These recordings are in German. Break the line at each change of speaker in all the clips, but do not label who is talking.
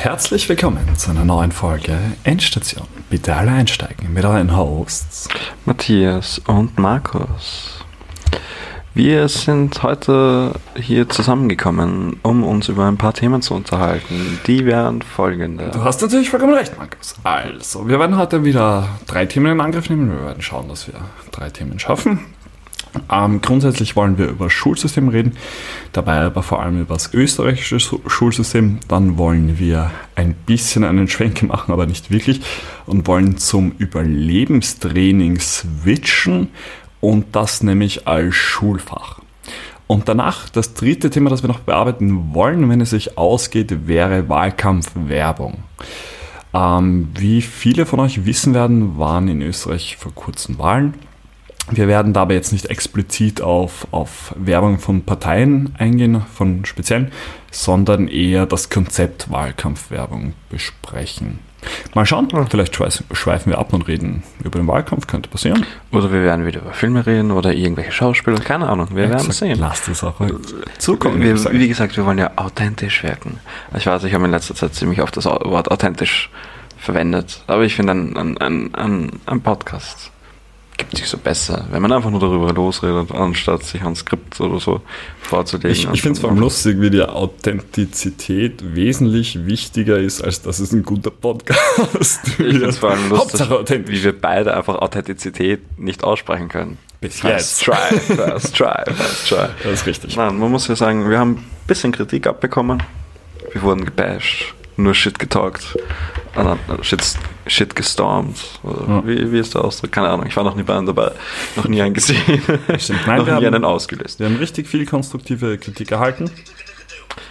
Herzlich willkommen zu einer neuen Folge Endstation. Bitte alle einsteigen mit euren Hosts
Matthias und Markus. Wir sind heute hier zusammengekommen, um uns über ein paar Themen zu unterhalten. Die wären folgende.
Du hast natürlich vollkommen recht, Markus. Also, wir werden heute wieder drei Themen in Angriff nehmen. Wir werden schauen, dass wir drei Themen schaffen. Ähm, grundsätzlich wollen wir über Schulsystem reden, dabei aber vor allem über das österreichische Schulsystem. Dann wollen wir ein bisschen einen Schwenk machen, aber nicht wirklich, und wollen zum Überlebenstraining switchen und das nämlich als Schulfach. Und danach, das dritte Thema, das wir noch bearbeiten wollen, wenn es sich ausgeht, wäre Wahlkampfwerbung. Ähm, wie viele von euch wissen werden, waren in Österreich vor kurzem Wahlen. Wir werden dabei jetzt nicht explizit auf, auf Werbung von Parteien eingehen, von speziellen, sondern eher das Konzept Wahlkampfwerbung besprechen. Mal schauen, vielleicht schweifen wir ab und reden über den Wahlkampf, könnte passieren.
Oder wir werden wieder über Filme reden oder irgendwelche Schauspieler, keine Ahnung, wir ja, werden gesagt, sehen.
Lasst es auch zukommen.
Wir, wie gesagt, wir wollen ja authentisch wirken. Ich weiß, ich habe in letzter Zeit ziemlich oft das Wort authentisch verwendet, aber ich finde ein, ein, ein, ein Podcast gibt sich so besser, wenn man einfach nur darüber losredet, anstatt sich ein Skript oder so vorzulegen.
Ich, ich finde es vor allem lustig, wie die Authentizität wesentlich wichtiger ist, als dass es ein guter Podcast
ist. Ich finde es vor allem lustig, wie wir beide einfach Authentizität nicht aussprechen können.
Bis jetzt.
Try, first try, first try.
Das ist richtig.
Nein, man muss ja sagen, wir haben ein bisschen Kritik abbekommen. Wir wurden gebasht nur Shit getalkt. Ah, Shit, Shit gestormt. Ja. Wie, wie ist der Ausdruck? Keine Ahnung. Ich war noch nie bei einem dabei. Noch nie einen gesehen.
Stimmt. Nein, noch nie haben, einen ausgelöst. Wir haben richtig viel konstruktive Kritik erhalten.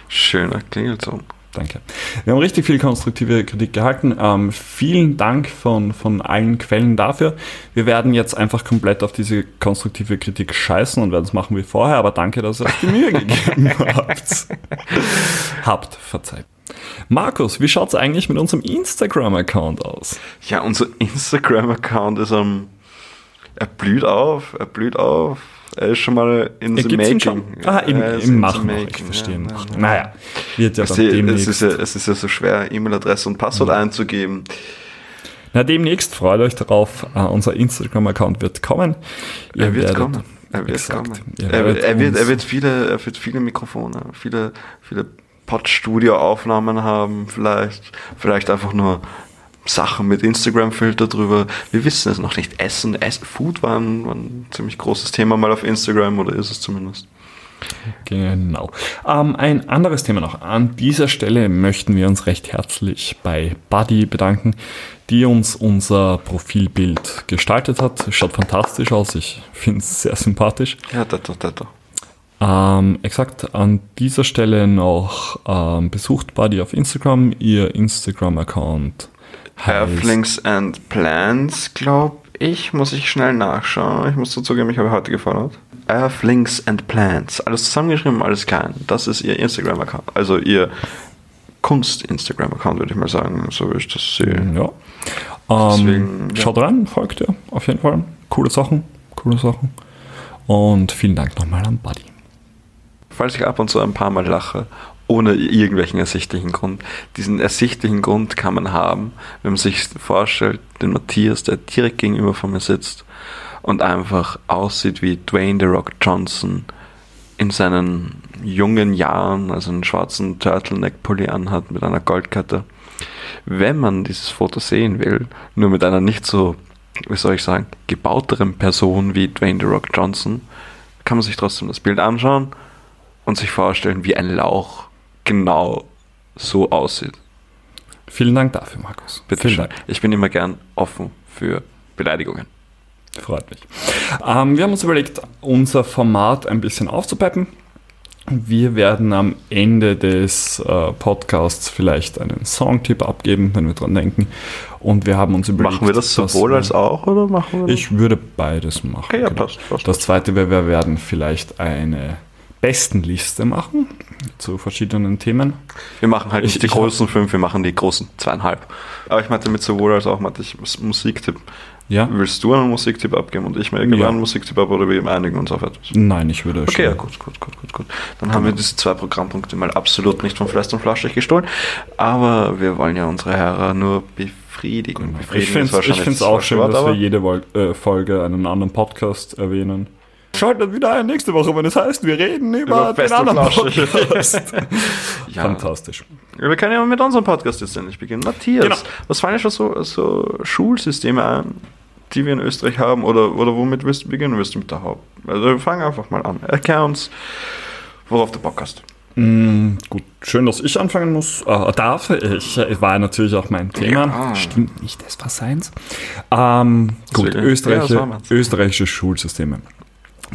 Schöner Klingelton.
Danke. Wir haben richtig viel konstruktive Kritik gehalten. Ähm, vielen Dank von, von allen Quellen dafür. Wir werden jetzt einfach komplett auf diese konstruktive Kritik scheißen und werden es machen wie vorher, aber danke, dass ihr euch die Mühe gegeben habt. habt, verzeiht. Markus, wie schaut es eigentlich mit unserem Instagram-Account aus?
Ja, unser Instagram-Account ist am. Um, er blüht auf, er blüht auf. Er ist schon mal in the making.
Ah, im, im Machen. Making. Ich verstehe. Ja, ja. Naja,
wird ja dann demnächst. Es ist ja, es ist ja so schwer, E-Mail-Adresse und Passwort einzugeben.
Na, demnächst freut euch darauf. Uh, unser Instagram-Account wird kommen.
Ihr er wird werdet, kommen. Er wird exakt, kommen. Er, er, wird, er wird viele, er wird viele Mikrofone, viele, viele Podstudio-Aufnahmen haben, vielleicht, vielleicht einfach nur Sachen mit Instagram-Filter drüber. Wir wissen es noch nicht. Essen, Essen Food war ein, war ein, ziemlich großes Thema mal auf Instagram oder ist es zumindest.
Genau. Ähm, ein anderes Thema noch. An dieser Stelle möchten wir uns recht herzlich bei Buddy bedanken, die uns unser Profilbild gestaltet hat. Schaut fantastisch aus. Ich finde es sehr sympathisch.
Ja, das, das, das.
Ähm, exakt an dieser Stelle noch ähm, besucht Buddy auf Instagram. Ihr Instagram-Account
Halflings and Plants, glaube ich. Muss ich schnell nachschauen. Ich muss zugeben, ich habe heute gefordert. Earthlings and Plants. Alles zusammengeschrieben, alles klein. Das ist ihr Instagram-Account. Also ihr Kunst-Instagram-Account, würde ich mal sagen, so wie ich das sehe.
Ja. Ähm, Deswegen, ja. Schaut rein, folgt ihr auf jeden Fall. Coole Sachen, coole Sachen. Und vielen Dank nochmal an Buddy
falls ich ab und zu ein paar Mal lache, ohne irgendwelchen ersichtlichen Grund. Diesen ersichtlichen Grund kann man haben, wenn man sich vorstellt, den Matthias, der direkt gegenüber von mir sitzt und einfach aussieht wie Dwayne The Rock Johnson in seinen jungen Jahren, also einen schwarzen Turtleneck-Pulli anhat mit einer Goldkette. Wenn man dieses Foto sehen will, nur mit einer nicht so, wie soll ich sagen, gebauteren Person wie Dwayne The Rock Johnson, kann man sich trotzdem das Bild anschauen und sich vorstellen, wie ein Lauch genau so aussieht.
Vielen Dank dafür, Markus.
Bitte Vielen Dank. Ich bin immer gern offen für Beleidigungen.
Freut mich. Ähm, wir haben uns überlegt, unser Format ein bisschen aufzupeppen. Wir werden am Ende des äh, Podcasts vielleicht einen Songtipp abgeben, wenn wir dran denken. Und wir haben uns überlegt.
Machen wir das sowohl als auch oder machen wir
Ich würde beides machen. Okay, ja, genau. passt, passt, Das zweite wäre, wir werden vielleicht eine besten Liste machen zu verschiedenen Themen.
Wir machen halt nicht
Ich-
die
ich
großen fünf, wir machen die großen zweieinhalb. Aber ich meinte mit sowohl als auch meinte ich Mus- Musiktipp.
Ja?
Willst du einen Musiktipp abgeben und ich mir irgendwann
Ja.
einen Musiktipp ab oder wir einigen uns auf etwas?
Nein, ich würde
Okay,
schon.
ja, gut, gut, gut, gut, gut. Dann haben wir diese zwei Programmpunkte mal absolut nicht von Fleisch und Flaschig gestohlen, aber wir wollen ja unsere Hörer nur befriedigen.
Ich
Befriedigen
finde
ist
es auch schön,
Wort,
dass wir jede Vol äh, Folge einen anderen Podcast erwähnen. Schaltet wieder ein nächste Woche, wenn es heißt, wir reden über,
Über
den anderen. Podcast.
Ja.
Fantastisch.
wir können ja mit unserem Podcast jetzt endlich beginnen. Matthias,
Genau.
was fallen dir schon so, so Schulsysteme ein, die wir in Österreich haben oder, oder womit willst du beginnen? Willst du mit der Haupt? Also fang einfach mal an. Uns, worauf du Bock hast.
Mm, gut, schön, dass ich anfangen muss. Äh, darf ich? War natürlich auch mein Thema.
Ja.
Stimmt nicht, das war seins. Ähm, gut, österreichische,
Ja, das
österreichische Schulsysteme.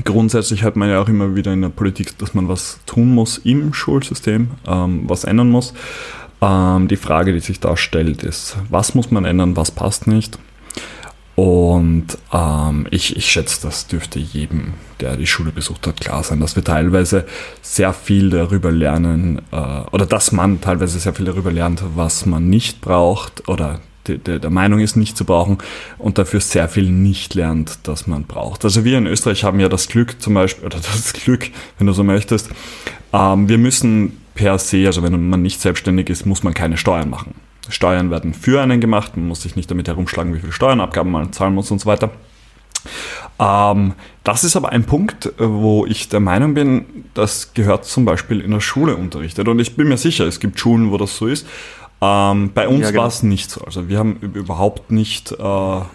Grundsätzlich hört man ja auch immer wieder in der Politik, dass man was tun muss im Schulsystem, ähm, was ändern muss. Ähm, die Frage, die sich da stellt, ist, was muss man ändern, was passt nicht? Und ähm, ich, ich schätze, das dürfte jedem, der die Schule besucht hat, klar sein, dass wir teilweise sehr viel darüber lernen, äh, oder dass man teilweise sehr viel darüber lernt, was man nicht braucht oder de, de, der Meinung ist, nicht zu brauchen und dafür sehr viel nicht lernt, das man braucht. Also wir in Österreich haben ja das Glück zum Beispiel, oder das Glück, wenn du so möchtest, ähm, wir müssen per se, also wenn man nicht selbstständig ist, muss man keine Steuern machen. Steuern werden für einen gemacht, man muss sich nicht damit herumschlagen, wie viel Steuernabgaben man zahlen muss und so weiter. Ähm, das ist aber ein Punkt, wo ich der Meinung bin, das gehört zum Beispiel in der Schule unterrichtet. Und ich bin mir sicher, es gibt Schulen, wo das so ist. Ähm, bei uns
Ja, genau.
war es nicht so. Also wir haben üb- überhaupt nicht äh,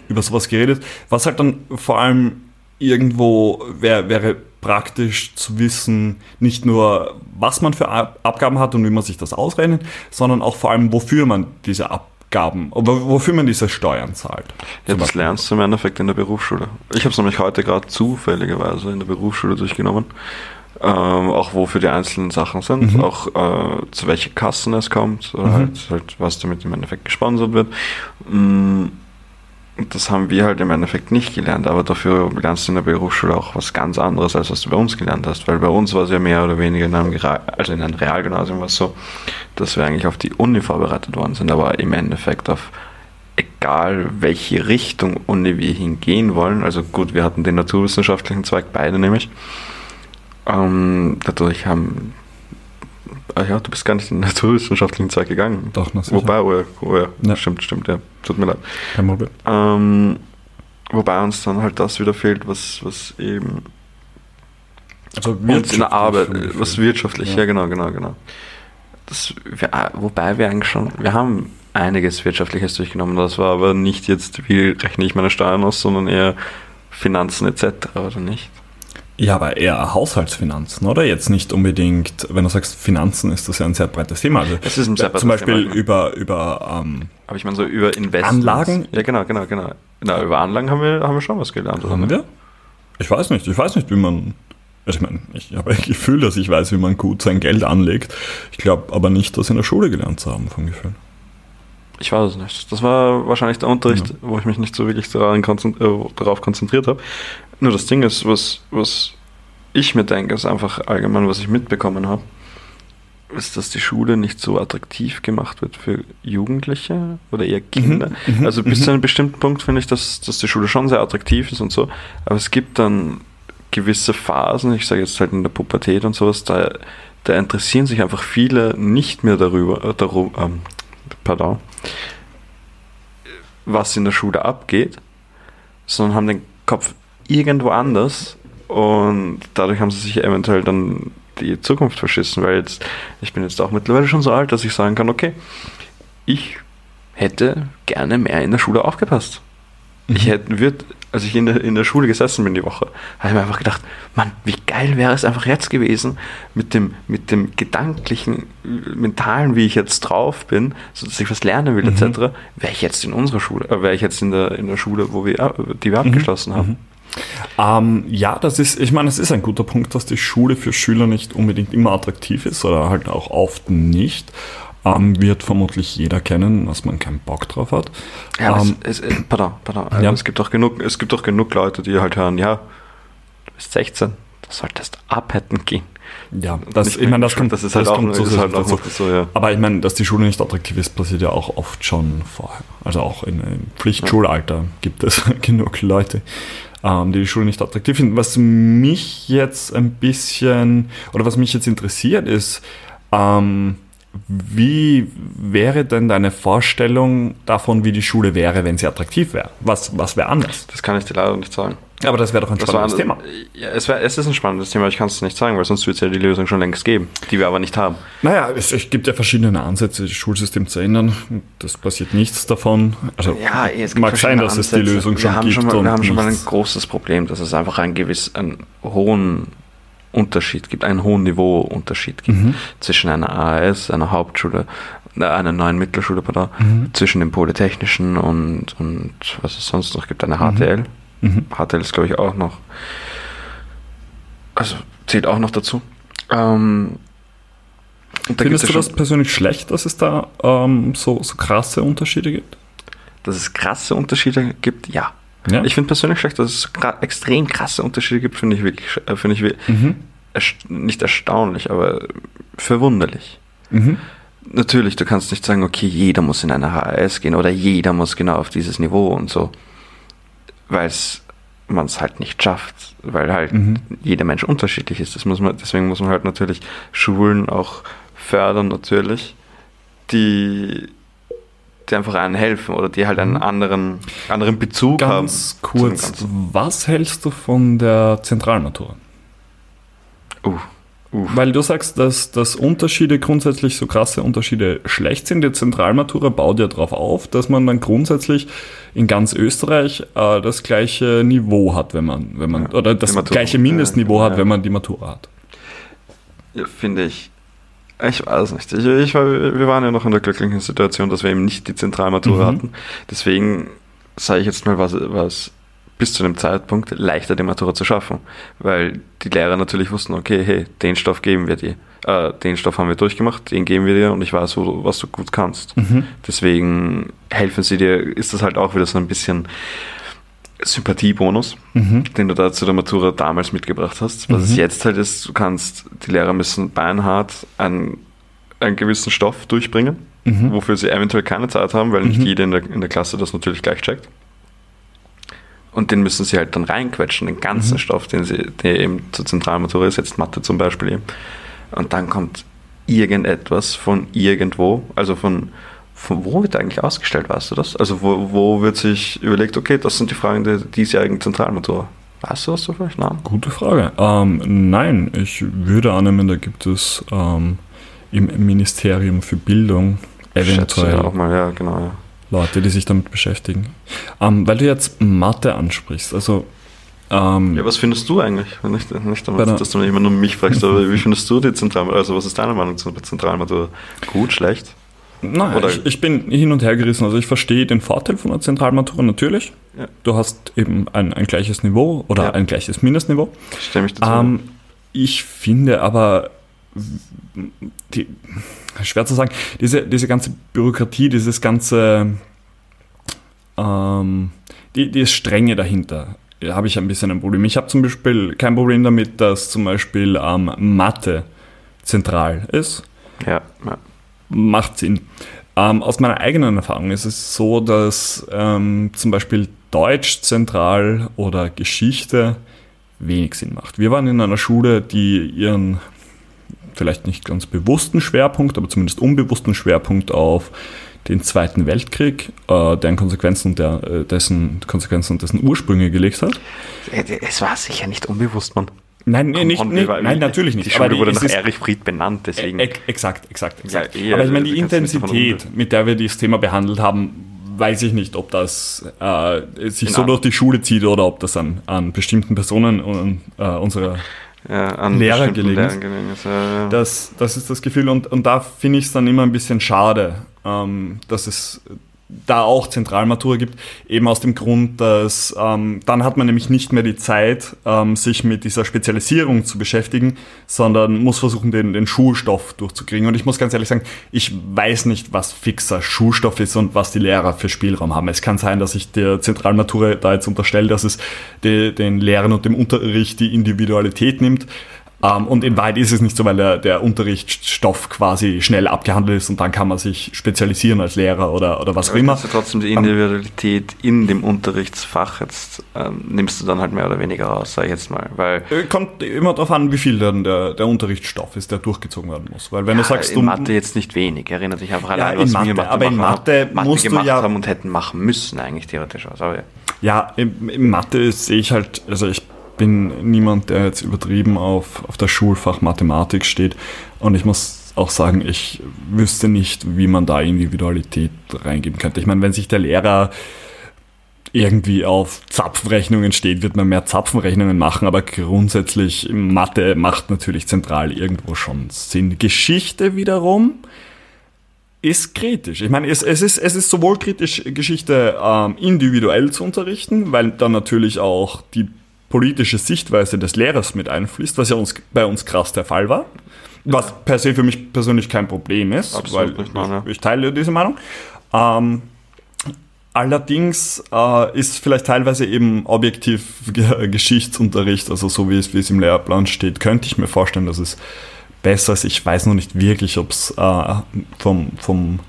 über sowas geredet. Was halt dann vor allem irgendwo wär, wäre praktisch zu wissen, nicht nur, was man für Ab- Abgaben hat und wie man sich das ausrechnet, sondern auch vor allem, wofür man diese Abgaben, oder wofür man diese Steuern zahlt.
Ja, das
Beispiel.
lernst du im Endeffekt in der Berufsschule. Ich habe es nämlich heute gerade zufälligerweise in der Berufsschule durchgenommen. Ähm, auch wofür die einzelnen Sachen sind,
Mhm.
auch äh, zu welchen Kassen es kommt, oder halt, halt, was damit im Endeffekt gesponsert wird. Mm, das haben wir halt im Endeffekt nicht gelernt, aber dafür lernst du in der Berufsschule auch was ganz anderes, als was du bei uns gelernt hast, weil bei uns war es ja mehr oder weniger in einem, also in einem Realgymnasium war es so, dass wir eigentlich auf die Uni vorbereitet worden sind, aber im Endeffekt auf egal welche Richtung Uni wir hingehen wollen, also gut, wir hatten den naturwissenschaftlichen Zweig beide nämlich, ähm, dadurch haben, ah ja, du bist gar nicht in den naturwissenschaftlichen Zweig gegangen.
Doch, na sicher.
Wobei, oh ja, oh ja,
Ja.
stimmt, stimmt, ja, tut mir leid.
Kein Problem.
Ähm, wobei uns dann halt das wieder fehlt, was, was eben
Also
uns in der Arbeit, was wirtschaftlich,
Ja.
ja, genau, genau, genau. Das, wir, wobei wir eigentlich schon, wir haben einiges Wirtschaftliches durchgenommen, das war aber nicht jetzt, wie rechne ich meine Steuern aus, sondern eher Finanzen etc., oder nicht?
Ja, aber eher Haushaltsfinanzen, oder? Jetzt nicht unbedingt, wenn du sagst Finanzen, ist das ja ein sehr breites Thema. Also,
Es ist ein sehr
zum
breites
Beispiel
Thema.
über, über ähm,
Aber ich meine so über Investments.
Anlagen?
Ja, genau, genau, genau. Na, über Anlagen haben wir, haben wir schon was gelernt, oder?
haben wir? Ich weiß nicht, ich weiß nicht, wie man. Also ich meine, ich habe ein Gefühl, dass ich weiß, wie man gut sein Geld anlegt. Ich glaube aber nicht, das in der Schule gelernt zu haben, vom Gefühl.
Ich weiß es nicht. Das war wahrscheinlich der Unterricht, wo ich mich nicht so wirklich daran konzent äh, darauf konzentriert habe. Nur das Ding ist, was, was ich mir denke, ist einfach allgemein, was ich mitbekommen habe, ist, dass die Schule nicht so attraktiv gemacht wird für Jugendliche oder eher Kinder.
mhm,
also bis
mhm.
zu einem bestimmten Punkt finde ich, dass, dass die Schule schon sehr attraktiv ist und so. Aber es gibt dann gewisse Phasen, ich sage jetzt halt in der Pubertät und sowas, da, da interessieren sich einfach viele nicht mehr darüber, äh, darum, ähm, pardon, was in der Schule abgeht, sondern haben den Kopf irgendwo anders und dadurch haben sie sich eventuell dann die Zukunft verschissen, weil jetzt, ich bin jetzt auch mittlerweile schon so alt, dass ich sagen kann, okay, ich hätte gerne mehr in der Schule aufgepasst. Ich hätte, würd, als ich in der, in der Schule gesessen bin die Woche, habe ich mir einfach gedacht, Mann, wie geil wäre es einfach jetzt gewesen, mit dem, mit dem gedanklichen, mentalen, wie ich jetzt drauf bin, so dass ich was lernen will, etc., wäre ich jetzt in unserer Schule, äh, wäre ich jetzt in der, in der Schule, wo wir, äh, die wir abgeschlossen haben.
Ähm, ja, das ist, ich meine, es ist ein guter Punkt, dass die Schule für Schüler nicht unbedingt immer attraktiv ist oder halt auch oft nicht. Ähm, wird vermutlich jeder kennen, dass man keinen Bock drauf hat.
Ja,
ähm,
es, es, pardon, pardon.
Ja.
es gibt auch genug, es gibt auch genug Leute, die halt hören, ja, du bist 16, du solltest abhätten gehen.
Ja, das, ich meine, das kommt,
das ist halt auch,
kommt
das ist halt auch
dazu.
so, ja.
Aber ich meine, dass die Schule nicht attraktiv ist, passiert ja auch oft schon vorher. Also auch in, im Pflichtschulalter gibt es genug Leute, ähm, die die Schule nicht attraktiv finden. Was mich jetzt ein bisschen, oder was mich jetzt interessiert ist, ähm, wie wäre denn deine Vorstellung davon, wie die Schule wäre, wenn sie attraktiv wäre? Was, was wäre anders?
Das kann ich dir leider nicht sagen.
Aber das wäre doch ein spannendes Thema.
Ja, es, wär, es ist ein spannendes Thema, ich kann es nicht sagen, weil sonst würde es ja die Lösung schon längst geben, die wir aber nicht haben.
Naja, es, es gibt ja verschiedene Ansätze, das Schulsystem zu ändern. Das passiert nichts davon. Also
Ja, es
mag sein, dass es die
Ansätze.
Lösung
wir
schon
haben
gibt.
Schon mal, wir haben schon mal ein großes Problem, dass es einfach einen gewissen, einen hohen Unterschied gibt, einen hohen Niveauunterschied gibt
Mhm.
zwischen einer AAS, einer Hauptschule, äh, einer neuen Mittelschule, pardon,
Mhm.
zwischen dem Polytechnischen und, und was es sonst noch gibt, eine HTL.
Mhm.
HTL ist, glaube ich, auch noch, also zählt auch noch dazu. Ähm, da gibt
Findest
es
du das persönlich schlecht, dass es da ähm, so, so krasse Unterschiede gibt?
dass es krasse Unterschiede gibt? Ja.
Ja.
Ich finde persönlich schlecht, dass es extrem krasse Unterschiede gibt, finde ich wirklich, äh, finde ich wi-
mhm.
erst- nicht erstaunlich, aber verwunderlich.
Mhm.
Natürlich, du kannst nicht sagen, okay, jeder muss in eine HRS gehen oder jeder muss genau auf dieses Niveau und so, weil man es halt nicht schafft, weil halt
Mhm.
jeder Mensch unterschiedlich ist. Das muss man, deswegen muss man halt natürlich Schulen auch fördern, natürlich, die, die einfach einen helfen oder die halt einen anderen, anderen Bezug haben.
Mhm. Ganz
dem
kurz, was hältst du von der Zentralmatura?
Uh, uh.
Weil du sagst, dass, dass Unterschiede grundsätzlich so krasse Unterschiede schlecht sind. Die Zentralmatura baut ja darauf auf, dass man dann grundsätzlich in ganz Österreich äh, das gleiche Niveau hat, wenn man, wenn man
Ja,
oder das gleiche Mindestniveau
Ja,
hat,
ja.
wenn man die Matura hat.
Finde ich. Ich weiß nicht. Ich, ich wir waren ja noch in der glücklichen Situation, dass wir eben nicht die Zentralmatura
Mhm.
hatten. Deswegen sage ich jetzt mal, was, was bis zu dem Zeitpunkt leichter die Matura zu schaffen. Weil die Lehrer natürlich wussten, okay, hey, den Stoff geben wir dir. Äh, den Stoff haben wir durchgemacht, den geben wir dir und ich weiß, wo, was du gut kannst.
Mhm.
Deswegen helfen sie dir, ist das halt auch wieder so ein bisschen Sympathiebonus
Mhm.
den du da zu der Matura damals mitgebracht hast. Was es
Mhm.
jetzt halt ist, du kannst, die Lehrer müssen beinhart einen, einen gewissen Stoff durchbringen,
Mhm.
wofür sie eventuell keine Zeit haben, weil nicht
Mhm.
jeder in der, in der Klasse das natürlich gleich checkt. Und den müssen sie halt dann reinquetschen, den ganzen
Mhm.
Stoff, den sie, der eben zur Zentralmatura ist, jetzt Mathe zum Beispiel eben. Und dann kommt irgendetwas von irgendwo, also von, von wo wird eigentlich ausgestellt, weißt du das? Also wo, wo wird sich überlegt, okay, das sind die Fragen der diesjährigen Zentralmatura. Weißt du was du vielleicht? Nein.
Gute Frage. Ähm, nein, ich würde annehmen, da gibt es ähm, im Ministerium für Bildung eventuell
ja auch mal, ja, genau, ja.
Leute, die sich damit beschäftigen. Ähm, weil du jetzt Mathe ansprichst, also ähm,
Ja, was findest du eigentlich? Nicht, nicht damit, dass du immer nur mich fragst, aber wie findest du die Zentralmatura? Also was ist deine Meinung zur Zentralmatura? Gut, schlecht?
Nein,
Oder-
ich, ich bin hin und her gerissen. Also ich verstehe den Vorteil von der Zentralmatura natürlich.
Ja.
Du hast eben ein, ein gleiches Niveau oder
Ja.
ein gleiches Mindestniveau.
Stimme ich dazu?
Ähm, ich finde aber, die, schwer zu sagen, diese, diese ganze Bürokratie, dieses ganze, ähm, die, die Strenge dahinter, da habe ich ein bisschen ein Problem. Ich habe zum Beispiel kein Problem damit, dass zum Beispiel ähm, Mathe zentral ist
ja, ja.
Macht Sinn. Ähm, aus meiner eigenen Erfahrung ist es so, dass ähm, zum Beispiel Deutsch zentral oder Geschichte wenig Sinn macht. Wir waren in einer Schule, die ihren vielleicht nicht ganz bewussten Schwerpunkt, aber zumindest unbewussten Schwerpunkt auf den Zweiten Weltkrieg, äh, deren Konsequenzen und der, äh, dessen Konsequenzen und dessen Ursprünge gelegt hat.
Es war sicher nicht unbewusst, man.
Nein, nee, nicht,
war-
nein natürlich nicht.
Die Schule wurde
es
nach Erich Fried benannt, deswegen.
E exakt, exakt, exakt.
Ja, eh,
Aber ich meine, die Intensität, mit der wir dieses Thema behandelt haben, weiß ich nicht, ob das äh, sich
In
so
Ar-
durch die Schule zieht oder ob das an, an bestimmten Personen und äh, unserer.
ja,
Lehrer gelegen ist.
Lehrern gelegen ist. Ja, ja.
Das, das ist das Gefühl und, und da finde ich es dann immer ein bisschen schade, ähm, dass es da auch Zentralmatura gibt, eben aus dem Grund, dass ähm, dann hat man nämlich nicht mehr die Zeit, ähm, sich mit dieser Spezialisierung zu beschäftigen, sondern muss versuchen, den, den Schulstoff durchzukriegen. Und ich muss ganz ehrlich sagen, ich weiß nicht, was fixer Schulstoff ist und was die Lehrer für Spielraum haben. Es kann sein, dass ich der Zentralmatura da jetzt unterstelle, dass es de, den Lehrern und dem Unterricht die Individualität nimmt. Ähm, und in Wahrheit ist es nicht so, weil der, der Unterrichtsstoff quasi schnell abgehandelt ist und dann kann man sich spezialisieren als Lehrer oder, oder was auch immer.
Also trotzdem die Individualität in dem Unterrichtsfach jetzt ähm, nimmst du dann halt mehr oder weniger raus, sag ich jetzt mal. Weil
Äh, Kommt immer darauf an, wie viel dann der, der Unterrichtsstoff ist, der durchgezogen werden muss. Weil wenn du sagst,
in
du
Mathe jetzt nicht wenig, erinnert dich einfach
Ja,
allein,
in
was
Mathe,
wir Mathe
aber in Mathe
haben, Mathe
musst du
gemacht
ja-
haben und hätten machen müssen eigentlich theoretisch aus. Aber ja.
Ja, im, im Mathe sehe ich halt, also ich bin niemand, der jetzt übertrieben auf, auf das Schulfach Mathematik steht. Und ich muss auch sagen, ich wüsste nicht, wie man da Individualität reingeben könnte. Ich meine, wenn sich der Lehrer irgendwie auf Zapfenrechnungen steht, wird man mehr Zapfenrechnungen machen, aber grundsätzlich Mathe macht natürlich zentral irgendwo schon Sinn. Geschichte wiederum ist kritisch. Ich meine, es, es, ist, es ist sowohl kritisch, Geschichte ähm, individuell zu unterrichten, weil dann natürlich auch die politische Sichtweise des Lehrers mit einfließt, was ja uns, bei uns krass der Fall war. Was per se für mich persönlich kein Problem ist,
Absolut
weil
nicht, nein, ja.
ich, ich teile diese Meinung. Ähm, allerdings äh, ist vielleicht teilweise eben objektiv Ge- Geschichtsunterricht, also so wie es, wie es im Lehrplan steht, könnte ich mir vorstellen, dass es besser ist. Ich weiß noch nicht wirklich, ob es äh, vom, vom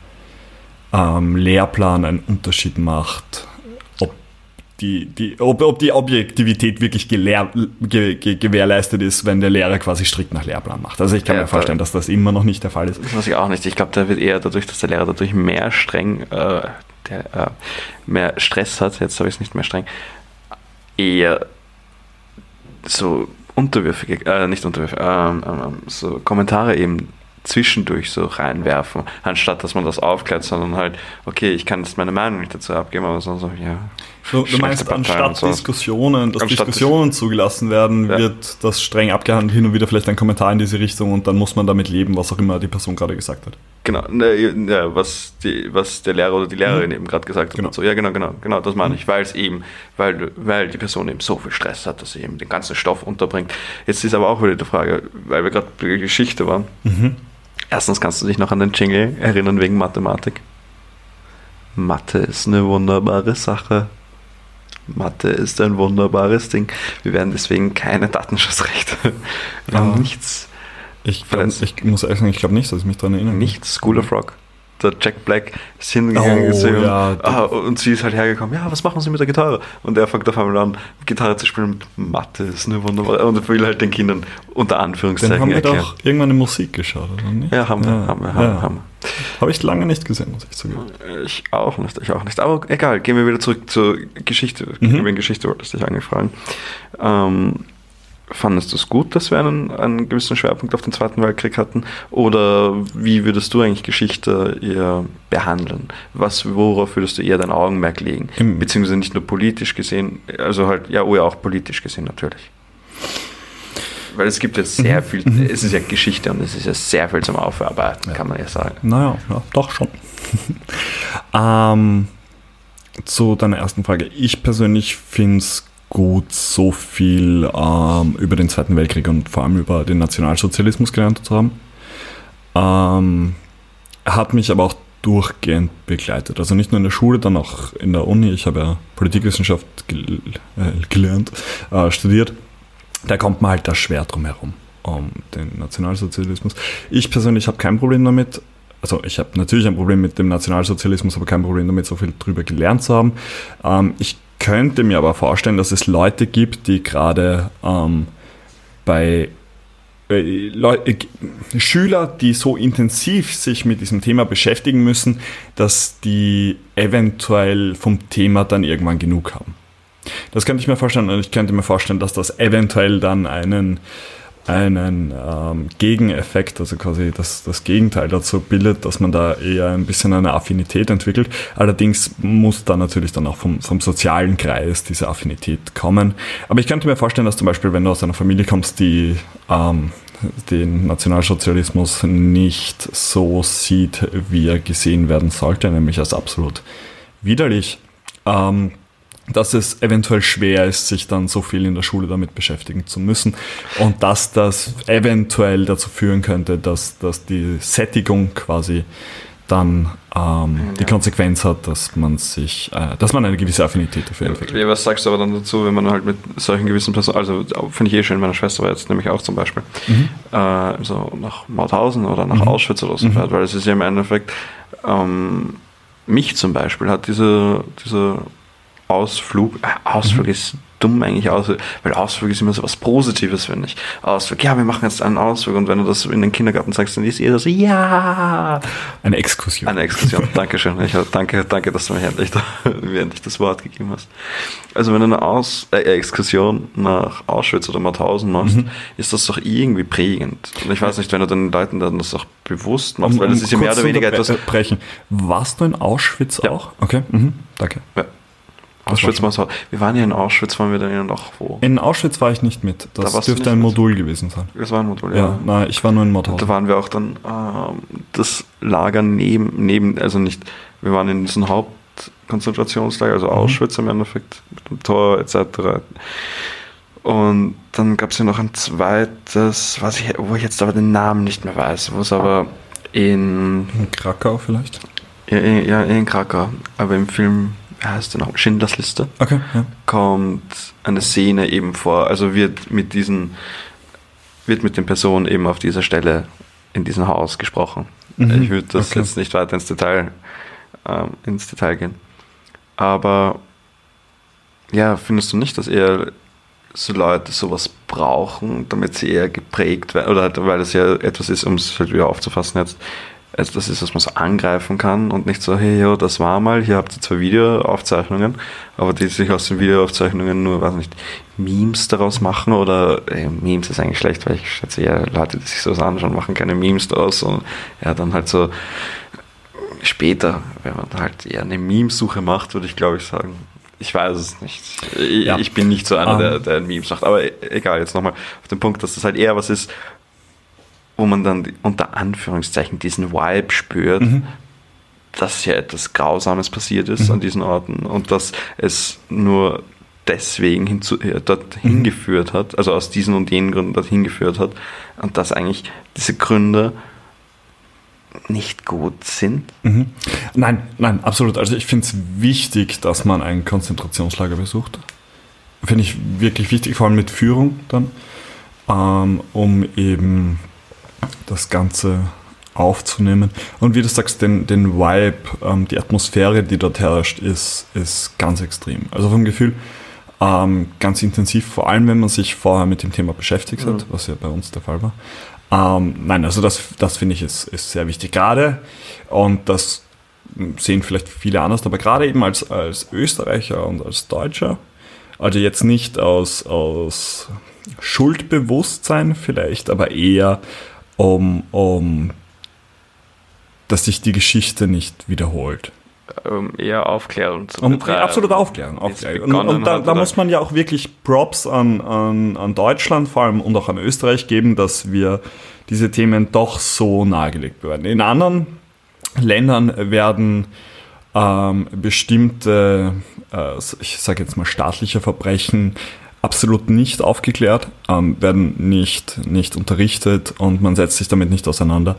ähm, Lehrplan einen Unterschied macht. Ob die, die, ob, ob die Objektivität wirklich gelehr, ge, ge, gewährleistet ist, wenn der Lehrer quasi strikt nach Lehrplan macht. Also ich kann
Ja,
mir vorstellen, dass das immer noch nicht der Fall ist.
Das weiß ich auch nicht. Ich glaube, da wird eher dadurch, dass der Lehrer dadurch mehr streng, äh, der, äh, mehr Stress hat, jetzt habe ich es nicht mehr streng, eher so unterwürfige, äh, nicht unterwürfige, ähm, ähm, so Kommentare eben zwischendurch so reinwerfen, anstatt dass man das aufklärt, sondern halt, okay, ich kann jetzt meine Meinung nicht dazu abgeben, aber so, so ja.
Du, du meinst, anstatt
so.
Diskussionen, dass
Anstatt
Diskussionen zugelassen werden,
Ja.
wird das streng abgehandelt, hin und wieder vielleicht ein Kommentar in diese Richtung und dann muss man damit leben, was auch immer die Person gerade gesagt hat.
Genau, ne, ja, was, die, was der Lehrer oder die Lehrerin eben gerade gesagt hat.
Genau.
Und so. Ja, genau, genau, genau, das meine ich, weil es eben, weil, weil die Person eben so viel Stress hat, dass sie eben den ganzen Stoff unterbringt. Jetzt ist aber auch wieder die Frage, weil wir gerade bei der Geschichte waren. Erstens kannst du dich noch an den Jingle erinnern wegen Mathematik. Mathe ist eine wunderbare Sache. Mathe ist ein wunderbares Ding. Wir werden deswegen keine Datenschutzrechte. Wir haben
Ah.
nichts.
Ich, glaub, ich muss ehrlich sagen, ich glaube nicht, dass ich mich daran erinnere.
Nicht School of Rock. Der Jack Black ist hingegangen
Oh,
ist so,
ja.
ah, und sie ist halt hergekommen, ja, was machen Sie mit der Gitarre? Und er fängt auf einmal an, Gitarre zu spielen mit Mathe, ist eine wunderbare. Und er will halt den Kindern unter Anführungszeichen
haben wir
erklären.
doch irgendwann in Musik geschaut, oder nicht?
Ja, haben wir, haben wir, haben, wir, haben
Habe ich lange nicht gesehen, muss ich zugeben.
wir. Ich auch nicht, ich auch nicht. Aber egal, gehen wir wieder zurück zur Geschichte.
Mhm.
Wegen Geschichte wolltest du dich fragen. Ähm, fandest du es gut, dass wir einen, einen gewissen Schwerpunkt auf den Zweiten Weltkrieg hatten? Oder wie würdest du eigentlich Geschichte eher behandeln? Was, worauf würdest du eher dein Augenmerk legen?
Im-
Beziehungsweise nicht nur politisch gesehen, also halt, ja, oh ja, auch politisch gesehen natürlich. Weil es gibt jetzt sehr viel, es ist ja Geschichte und es ist ja sehr viel zum Aufarbeiten, kann man ja sagen.
Naja, ja, doch schon. ähm, zu deiner ersten Frage. Ich persönlich finde es gut, so viel ähm, über den Zweiten Weltkrieg und vor allem über den Nationalsozialismus gelernt zu haben. Ähm, hat mich aber auch durchgehend begleitet. Also nicht nur in der Schule, dann auch in der Uni. Ich habe ja Politikwissenschaft gel äh, gelernt, äh, studiert. Da kommt man halt da schwer drum herum, um den Nationalsozialismus. Ich persönlich habe kein Problem damit. Also ich habe natürlich ein Problem mit dem Nationalsozialismus, aber kein Problem damit, so viel drüber gelernt zu haben. Ähm, ich könnte mir aber vorstellen, dass es Leute gibt, die gerade ähm, bei äh, Leu äh, Schüler, die so intensiv sich mit diesem Thema beschäftigen müssen, dass die eventuell vom Thema dann irgendwann genug haben. Das könnte ich mir vorstellen und ich könnte mir vorstellen, dass das eventuell dann einen, einen ähm, Gegeneffekt, also quasi das, das Gegenteil dazu bildet, dass man da eher ein bisschen eine Affinität entwickelt. Allerdings muss da natürlich dann auch vom, vom sozialen Kreis diese Affinität kommen. Aber ich könnte mir vorstellen, dass zum Beispiel, wenn du aus einer Familie kommst, die ähm, den Nationalsozialismus nicht so sieht, wie er gesehen werden sollte, nämlich als absolut widerlich, ähm, dass es eventuell schwer ist, sich dann so viel in der Schule damit beschäftigen zu müssen. Und dass das eventuell dazu führen könnte, dass, dass die Sättigung quasi dann ähm, die Konsequenz hat, dass man sich, äh, dass man eine gewisse Affinität dafür entwickelt.
Ja, was sagst du aber dann dazu, wenn man halt mit solchen gewissen Personen, also finde ich eh schön, meine Schwester war jetzt nämlich auch zum Beispiel, äh, so nach Mauthausen oder nach Auschwitz oder so fährt, weil es ist ja im Endeffekt, ähm, mich zum Beispiel hat dieser, dieser Ausflug, äh, Ausflug ist dumm eigentlich aus, weil Ausflug ist immer so was Positives, finde ich. Ausflug, ja, wir machen jetzt einen Ausflug und wenn du das in den Kindergarten sagst, dann ist jeder so, ja.
Eine Exkursion.
Eine Exkursion, Dankeschön. Ich, danke, danke, dass du mir endlich, mir endlich das Wort gegeben hast. Also wenn du eine Aus, äh, Exkursion nach Auschwitz oder Mauthausen machst, ist das doch irgendwie prägend. Und ich weiß nicht, wenn du den Leuten dann das auch bewusst machst, weil das ist ja mehr oder weniger etwas...
unterbrechen. Warst du in Auschwitz
Ja.
auch? Okay, mhm. danke.
Ja. Auschwitz, Mauthausen. Wir waren ja in Auschwitz, waren wir dann ja noch wo?
In Auschwitz war ich nicht mit. Das
Da
dürfte ein
mit?
Modul gewesen sein.
Das war ein Modul,
Ja, nein, ich war nur in
Da
Mauthausen.
waren wir auch dann ähm, das Lager neben, neben, also nicht, wir waren in diesem Hauptkonzentrationslager, also Auschwitz im Endeffekt, mit dem Tor etc. Und dann gab es ja noch ein zweites, was ich, wo ich jetzt aber den Namen nicht mehr weiß, wo es aber in,
In Krakau vielleicht?
ja, in, ja, in Krakau, aber im Film, heißt der noch, Schindlers Liste,
Okay, ja.
kommt eine Szene eben vor, also wird mit diesen, wird mit den Personen eben auf dieser Stelle in diesem Haus gesprochen.
Mhm,
Ich würde das
okay.
jetzt nicht weiter ins Detail, ähm, ins Detail gehen. Aber ja, findest du nicht, dass eher so Leute sowas brauchen, damit sie eher geprägt werden, oder halt, weil es ja etwas ist, um es halt wieder aufzufassen jetzt, also das ist, was man so angreifen kann und nicht so, hey, jo, das war mal, hier habt ihr zwei Videoaufzeichnungen, aber die sich aus den Videoaufzeichnungen nur, weiß nicht, Memes daraus machen oder äh, Memes ist eigentlich schlecht, weil ich schätze eher Leute, die sich sowas anschauen, machen keine Memes daraus und ja, dann halt so später, wenn man halt eher eine Memesuche macht, würde ich glaube ich sagen. Ich weiß es nicht. Ich,
Ja.
ich bin nicht so einer, der,
Ähm.
der Memes macht. Aber e- egal, jetzt nochmal auf den Punkt, dass das halt eher was ist, wo man dann unter Anführungszeichen diesen Vibe spürt, dass ja etwas Grausames passiert ist an diesen Orten und dass es nur deswegen hinzu, äh, dorthin geführt hat, also aus diesen und jenen Gründen dorthin geführt hat und dass eigentlich diese Gründe nicht gut sind.
Mhm. Nein, nein, absolut. Also ich finde es wichtig, dass man ein Konzentrationslager besucht. Finde ich wirklich wichtig, vor allem mit Führung dann, ähm, um eben das Ganze aufzunehmen. Und wie du sagst, den, den Vibe, ähm, die Atmosphäre, die dort herrscht, ist, ist ganz extrem. Also vom Gefühl ähm, ganz intensiv, vor allem wenn man sich vorher mit dem Thema beschäftigt hat, was ja bei uns der Fall war. Ähm, nein, also das, das finde ich ist, ist sehr wichtig. Gerade, und das sehen vielleicht viele anders, aber gerade eben als, als Österreicher und als Deutscher, also jetzt nicht aus, aus Schuldbewusstsein vielleicht, aber eher um, um dass sich die Geschichte nicht wiederholt.
Ähm, eher Aufklärung zu
Um,
betreiben.
absolute Aufklärung. Aufklärung. Und, und da, da muss man ja auch wirklich Props an, an, an Deutschland vor allem und auch an Österreich geben, dass wir diese Themen doch so nahegelegt werden. In anderen Ländern werden ähm, bestimmte, äh, ich sage jetzt mal staatliche Verbrechen absolut nicht aufgeklärt, ähm, werden nicht, nicht unterrichtet und man setzt sich damit nicht auseinander.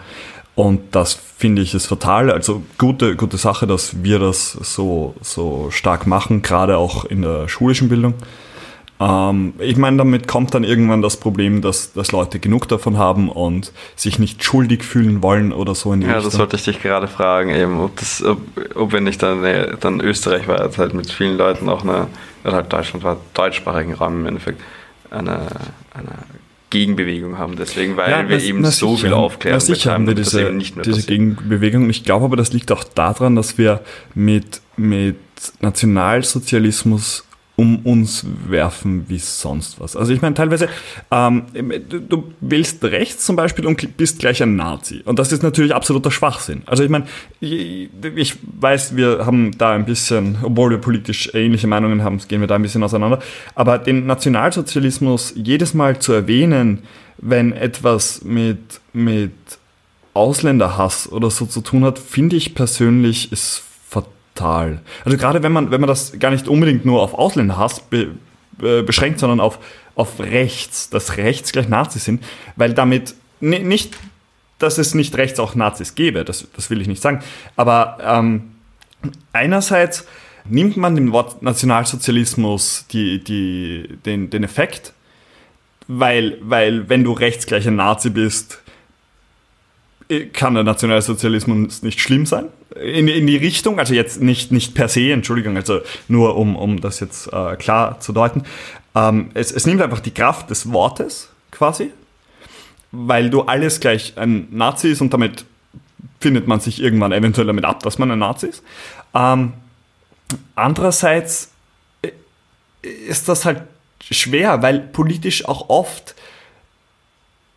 Und das finde ich ist fatal. Also gute, gute Sache, dass wir das so, so stark machen, gerade auch in der schulischen Bildung. Ähm, ich meine, damit kommt dann irgendwann das Problem, dass, dass Leute genug davon haben und sich nicht schuldig fühlen wollen oder so in die
Ja, das
Richtung.
wollte ich dich gerade fragen, eben, ob, das, ob, ob wenn nicht dann, äh, dann Österreich war, jetzt halt mit vielen Leuten auch eine, oder halt Deutschland war, deutschsprachigen Raum im Endeffekt, eine, eine Gegenbewegung haben. Deswegen, weil
Ja,
wir
na-
eben so
sicher.
viel Aufklärung
Na sicher haben wir
das
diese, diese
passiert.
Gegenbewegung. Ich glaube aber, das liegt auch daran, dass wir mit, mit Nationalsozialismus um uns werfen wie sonst was. Also ich meine, teilweise, ähm, du, wählst rechts zum Beispiel und bist gleich ein Nazi. Und das ist natürlich absoluter Schwachsinn. Also ich meine, ich, ich weiß, wir haben da ein bisschen, obwohl wir politisch ähnliche Meinungen haben, gehen wir da ein bisschen auseinander. Aber den Nationalsozialismus jedes Mal zu erwähnen, wenn etwas mit, mit Ausländerhass oder so zu tun hat, finde ich persönlich ist fatal. Also gerade wenn man, wenn man das gar nicht unbedingt nur auf Ausländerhass be, äh, beschränkt, sondern auf, auf rechts, dass rechts gleich Nazis sind, weil damit ni- nicht dass es nicht rechts auch Nazis gäbe, das, das will ich nicht sagen. Aber ähm, einerseits nimmt man dem Wort Nationalsozialismus die, die, den, den Effekt, weil, weil wenn du rechts gleich ein Nazi bist, kann der Nationalsozialismus nicht schlimm sein. In, in die Richtung, also jetzt nicht, nicht per se, Entschuldigung, also nur um, um das jetzt äh, klar zu deuten. Ähm, es, es nimmt einfach die Kraft des Wortes quasi, weil du alles gleich ein Nazi ist und damit findet man sich irgendwann eventuell damit ab, dass man ein Nazi ist. Ähm, andererseits äh, ist das halt schwer, weil politisch auch oft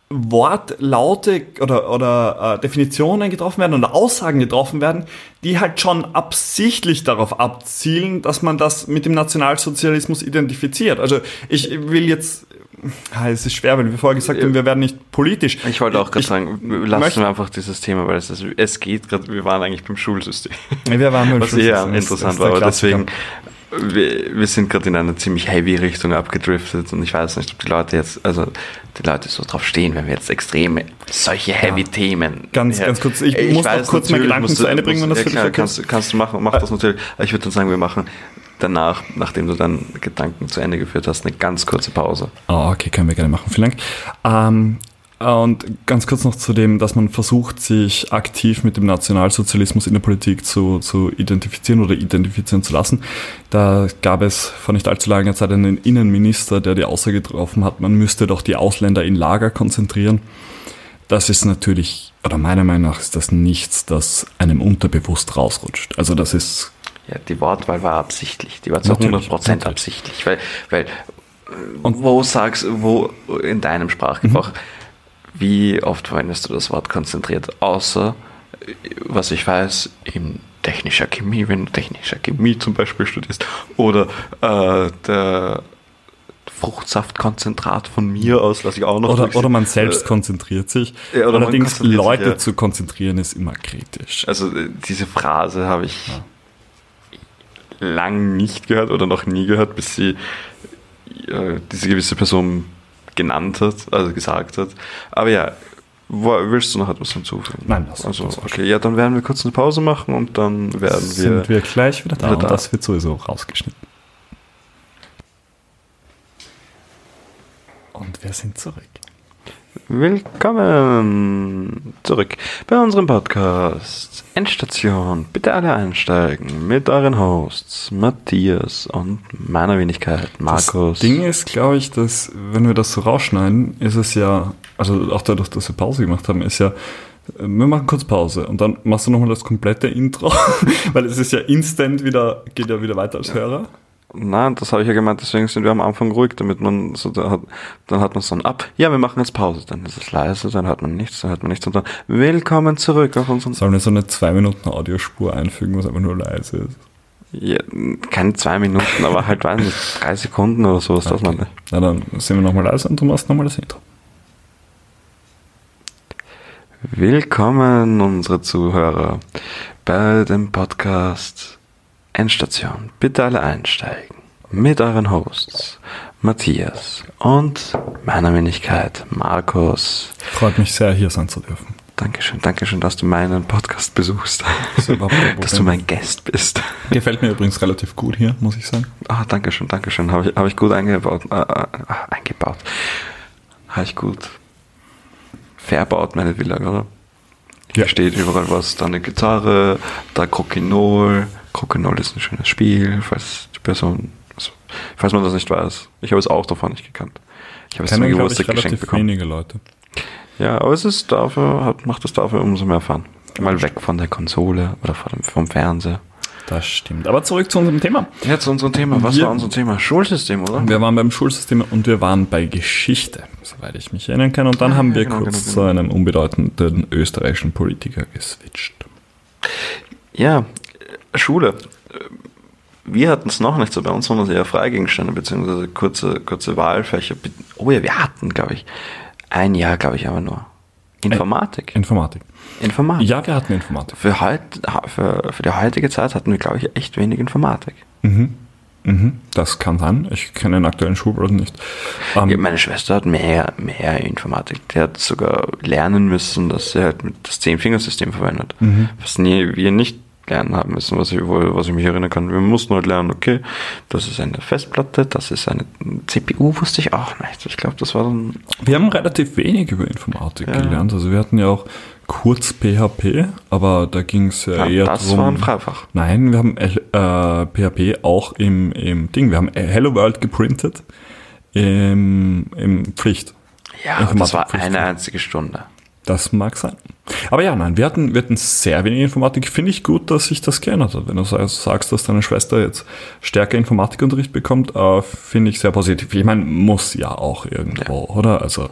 Wortlaute oder, oder äh, Definitionen getroffen werden oder Aussagen getroffen werden, die halt schon absichtlich darauf abzielen, dass man das mit dem Nationalsozialismus identifiziert. Also ich will jetzt, es ist schwer, weil wir vorher gesagt haben, wir werden nicht politisch.
Ich wollte auch gerade sagen, lassen wir einfach dieses Thema, weil es, ist, es geht gerade, wir waren eigentlich beim Schulsystem.
Wir waren beim
Was
Schulsystem.
eher interessant war, aber deswegen, wir, wir sind gerade in eine ziemlich heavy Richtung abgedriftet und ich weiß nicht, ob die Leute jetzt, also die Leute so drauf stehen, wenn wir jetzt extreme, solche heavy Themen.
Ganz, ganz kurz, ich muss noch kurz meine Gedanken zu Ende bringen, wenn das
ja,
für dich
klar,
okay
kannst, du- kannst du machen, mach das natürlich. Ich würde dann sagen, wir machen danach, nachdem du dann Gedanken zu Ende geführt hast, eine ganz kurze Pause.
Ah, okay, können wir gerne machen. Vielen Dank. Ähm, und ganz kurz noch zu dem, dass man versucht, sich aktiv mit dem Nationalsozialismus in der Politik zu, zu identifizieren oder identifizieren zu lassen. Da gab es vor nicht allzu langer Zeit einen Innenminister, der die Aussage getroffen hat, man müsste doch die Ausländer in Lager konzentrieren. Das ist natürlich, oder meiner Meinung nach ist das nichts, das einem unterbewusst rausrutscht. Also das ist
Ja, die Wortwahl war absichtlich. Die war zu
Natürlich,
100%
natürlich.
absichtlich. Weil, weil
Und-
wo sagst wo in deinem Sprachgebrauch, wie oft verwendest du das Wort konzentriert? Außer, was ich weiß, in technischer Chemie, wenn du technischer Chemie zum Beispiel studierst, oder äh, der Fruchtsaftkonzentrat von mir aus, lasse ich auch noch
Oder, oder man selbst
Äh,
konzentriert sich.
ja,
Allerdings
konzentriert sich,
Leute
ja.
zu konzentrieren ist immer kritisch.
Also äh, diese Phrase habe ich lang nicht gehört oder noch nie gehört, bis sie äh, diese gewisse Person genannt hat, also gesagt hat. Aber ja, willst du noch etwas hinzufügen?
Nein, das-
also,
war
okay, ja, dann werden wir kurz eine Pause machen und dann werden wir.
sind wir gleich wieder da
wieder
und
da.
das wird sowieso rausgeschnitten. Und wir sind zurück.
Willkommen zurück bei unserem Podcast Endstation. Bitte alle einsteigen mit euren Hosts Matthias und meiner Wenigkeit Markus.
Das Ding ist, glaube ich, dass, wenn wir das so rausschneiden, ist es ja, also auch dadurch, dass wir Pause gemacht haben, ist ja, wir machen kurz Pause und dann machst du nochmal das komplette Intro, weil es ist ja instant wieder, geht ja wieder weiter als Hörer.
Nein, das habe ich ja gemeint, deswegen sind wir am Anfang ruhig, damit man so, da hat, dann hat man so ein Ab. Ja, wir machen jetzt Pause, dann ist es leise, dann hört man nichts, dann hört man nichts und dann Willkommen zurück auf unseren.
Sollen wir so eine zwei Minuten Audiospur einfügen, was einfach nur leise ist?
Ja, keine zwei Minuten, aber halt weiß nicht, drei Sekunden oder sowas, dass man.
Na dann sind wir nochmal leise und du machst nochmal das Intro.
Willkommen, unsere Zuhörer, bei dem Podcast Endstation. Bitte alle einsteigen. Mit euren Hosts Matthias und meiner Wenigkeit Markus.
Freut mich sehr, hier sein zu dürfen.
Dankeschön, Dankeschön, dass du meinen Podcast besuchst.
kein
dass du mein Gast bist.
Gefällt mir übrigens relativ gut hier, muss ich sagen.
Ah, Dankeschön, Dankeschön. Habe ich, hab ich gut eingebaut. Äh, äh, eingebaut. Habe ich gut verbaut, meine Villa, oder? Hier
Ja.
steht überall was, da eine Gitarre, da Crokinol. Crokinol ist ein schönes Spiel, falls die Person, also, falls man das nicht weiß. Ich habe es auch davon nicht gekannt. Ich habe es zum Geburtstag geschenkt bekommen.
wenige Leute.
Ja, aber es ist dafür, hat, macht es dafür umso mehr Fun. Mal weg von der Konsole oder von dem, vom Fernseher.
Das stimmt. Aber zurück zu unserem Thema.
Jetzt zu unserem Thema. Was
Wir-
war unser Thema? Schulsystem, oder?
Wir waren beim Schulsystem und wir waren bei Geschichte, soweit ich mich erinnern kann. Und dann
Ah,
haben
ja,
wir
genau,
kurz
genau,
zu
genau.
einem unbedeutenden österreichischen Politiker geswitcht.
Ja, Schule. Äh, Wir hatten es noch nicht so, bei uns waren das eher Freigegenstände, beziehungsweise kurze, kurze Wahlfächer. Oh ja, wir hatten, glaube ich, ein Jahr, glaube ich, aber nur. Informatik.
Informatik.
Informatik.
Ja, wir hatten Informatik.
Für, heut, für, für die heutige Zeit hatten wir, glaube ich, echt wenig Informatik.
Mhm. Mhm, das kann sein. Ich kenne den aktuellen Schulplan nicht.
Ähm, meine Schwester hat mehr, mehr Informatik. Die hat sogar lernen müssen, dass sie halt das Zehn-Fingersystem verwendet. Mhm. Was nie, wir nicht lernen haben müssen, was ich, was ich mich erinnern kann. Wir mussten halt lernen, okay, das ist eine Festplatte, das ist eine CPU, wusste ich auch nicht. Ich glaube, das war dann.
Wir haben relativ wenig über Informatik ja. gelernt. Also wir hatten ja auch kurz PHP, aber da ging es ja, ja, eher
das drum. Das war ein Freifach.
Nein, wir haben äh, PHP auch im, im Ding. Wir haben Hello World geprintet im, im Pflicht.
Ja, das war eine einzige Stunde.
Das mag sein. Aber ja, nein, wir hatten, wir hatten sehr wenig Informatik. Finde ich gut, dass sich das geändert hat. Wenn du sagst, dass deine Schwester jetzt stärker Informatikunterricht bekommt, äh, finde ich sehr positiv. Ich meine, muss ja auch irgendwo, ja. oder? Also.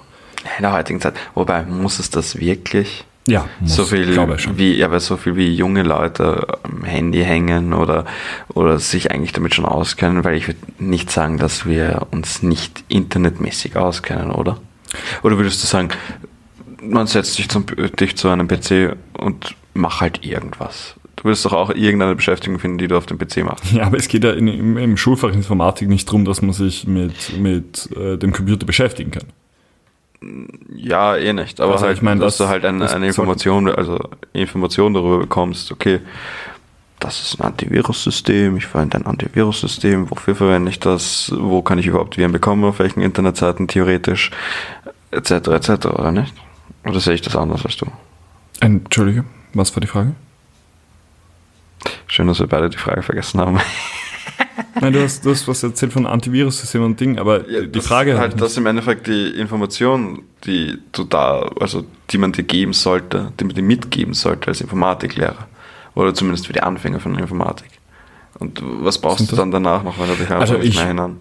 In der heutigen Zeit. Wobei, muss es das wirklich?
Ja,
muss, so viel wie, aber so viel wie junge Leute am Handy hängen oder, oder sich eigentlich damit schon auskennen, weil ich würde nicht sagen, dass wir uns nicht internetmäßig auskennen, oder? Oder würdest du sagen, man setzt dich, zum, dich zu einem PC und mach halt irgendwas. Du wirst doch auch irgendeine Beschäftigung finden, die du auf dem PC machst.
Ja, aber es geht ja in, im, im, Schulfach Informatik nicht darum, dass man sich mit, mit äh, dem Computer beschäftigen kann.
Ja, eh nicht. Aber also halt, ich meine, dass das, du halt eine, eine Information, also Information darüber bekommst, okay, das ist ein Antivirus-System, ich verwende ein Antivirus-System, wofür verwende ich das, wo kann ich überhaupt Viren bekommen, auf welchen Internetseiten theoretisch, etc., etc., oder nicht? Oder sehe ich das anders als du?
Entschuldige, was war die Frage?
Schön, dass wir beide die Frage vergessen haben.
Nein, du hast, du hast was erzählt von Antivirus-System und Ding, aber ja, die Frage
halt, dass im Endeffekt die Information, die du da, also die man dir geben sollte, die man dir mitgeben sollte als Informatiklehrer oder zumindest für die Anfänger von Informatik. Und was brauchst du dann danach noch, wenn du dich
also mehr erinnern?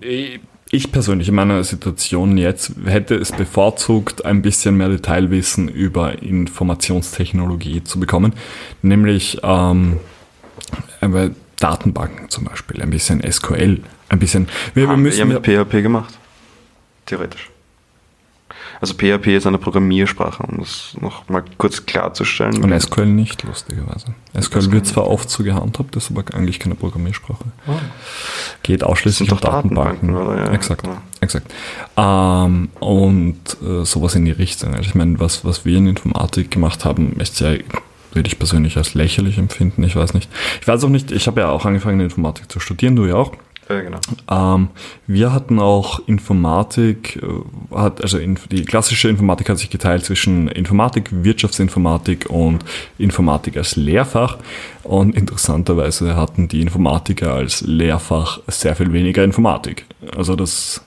Ich persönlich in meiner Situation jetzt hätte es bevorzugt, ein bisschen mehr Detailwissen über Informationstechnologie zu bekommen, nämlich ähm, Datenbanken zum Beispiel, ein bisschen SQL, ein bisschen.
Wir, wir müssen wir haben PHP gemacht, theoretisch. Also PHP ist eine Programmiersprache, um das noch mal kurz klarzustellen.
Und SQL nicht, lustigerweise. SQL, SQL wird zwar oft so gehandhabt, ist aber eigentlich keine Programmiersprache. Oh. Geht ausschließlich um Datenbanken. Datenbanken ja, exakt, ja. exakt. Ähm, und äh, sowas in die Richtung. Also ich meine, was, was wir in Informatik gemacht haben, ist ja würde ich persönlich als lächerlich empfinden. Ich weiß nicht. Ich weiß auch nicht, ich habe ja auch angefangen, Informatik zu studieren, du ja auch.
Ja, genau.
Ähm, wir hatten auch Informatik, äh, hat, also in, die klassische Informatik hat sich geteilt zwischen Informatik, Wirtschaftsinformatik und Informatik als Lehrfach. Und interessanterweise hatten die Informatiker als Lehrfach sehr viel weniger Informatik. Also das.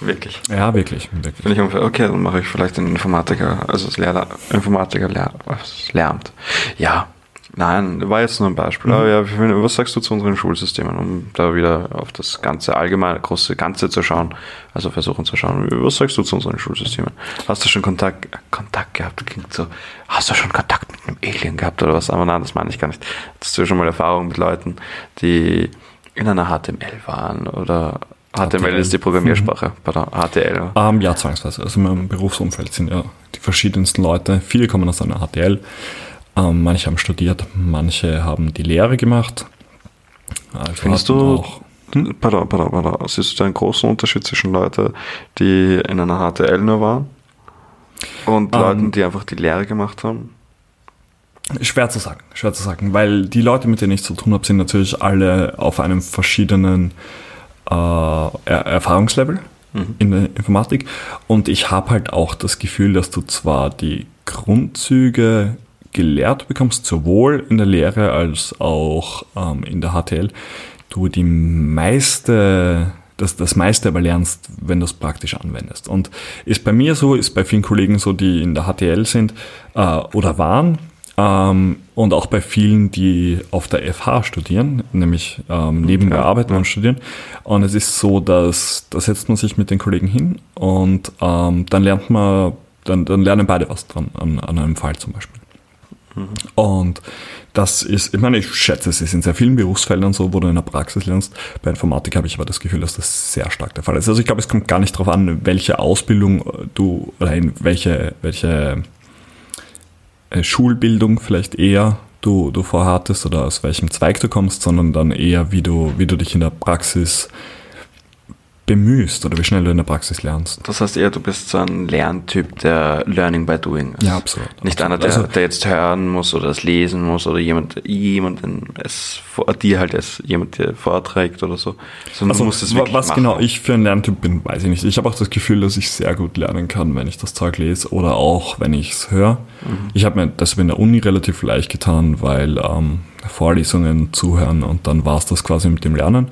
Wirklich?
Ja, wirklich. wirklich.
Bin ich ungefähr, okay, dann mache ich vielleicht den Informatiker, also das Lehrer, Informatiker lernt. Ja, Nein, war jetzt nur ein Beispiel. Mhm. Aber ja, was sagst du zu unseren Schulsystemen, um da wieder auf das ganze allgemeine, große Ganze zu schauen, also versuchen zu schauen, was sagst du zu unseren Schulsystemen? Hast du schon Kontakt, Kontakt gehabt? Klingt so, hast du schon Kontakt mit einem Alien gehabt oder was? Aber nein, das meine ich gar nicht. Hast du schon mal Erfahrung mit Leuten, die in einer HTML waren oder HTML, HTML. ist die Programmiersprache, mhm. pardon, HTL.
Um, ja, zwangsweise. Also in meinem Berufsumfeld sind ja die verschiedensten Leute, viele kommen aus einer HTL, ähm, manche haben studiert, manche haben die Lehre gemacht.
Also Findest du, auch, hm? pardon, pardon, pardon, siehst du einen großen Unterschied zwischen Leuten, die in einer HTL nur waren und ähm, Leuten, die einfach die Lehre gemacht haben?
Schwer zu sagen, schwer zu sagen, weil die Leute, mit denen ich zu tun habe, sind natürlich alle auf einem verschiedenen äh, er Erfahrungslevel mhm. in der Informatik und ich habe halt auch das Gefühl, dass du zwar die Grundzüge gelehrt bekommst, sowohl in der Lehre als auch ähm, in der HTL, du die meiste, das, das meiste aber lernst, wenn du es praktisch anwendest. Und ist bei mir so, ist bei vielen Kollegen so, die in der HTL sind äh, oder waren, ähm, und auch bei vielen, die auf der FH studieren, nämlich ähm, nebenbei ja, arbeiten ja. und studieren. Und es ist so, dass da setzt man sich mit den Kollegen hin und ähm, dann lernt man, dann, dann lernen beide was dran, an, an einem Fall zum Beispiel. Und das ist, ich meine, ich schätze, es ist in sehr vielen Berufsfeldern so, wo du in der Praxis lernst. Bei Informatik habe ich aber das Gefühl, dass das sehr stark der Fall ist. Also ich glaube, es kommt gar nicht darauf an, welche Ausbildung du oder in welche, welche äh, Schulbildung vielleicht eher du, du vorhattest oder aus welchem Zweig du kommst, sondern dann eher, wie du, wie du dich in der Praxis bemühst oder wie schnell du in der Praxis lernst.
Das heißt eher, du bist so ein Lerntyp, der Learning by Doing ist.
Ja, absolut.
Nicht
absolut.
einer, der,
Also-
der jetzt hören muss oder es lesen muss oder jemand, jemanden es vor, dir halt es jemand dir vorträgt oder so. Sondern
Also, was
machen.
genau ich für ein Lerntyp bin, weiß ich nicht. Ich habe auch das Gefühl, dass ich sehr gut lernen kann, wenn ich das Zeug lese oder auch, wenn ich es höre.
Mhm.
Ich habe mir das in der Uni relativ leicht getan, weil ähm, Vorlesungen zuhören und dann war es das quasi mit dem Lernen.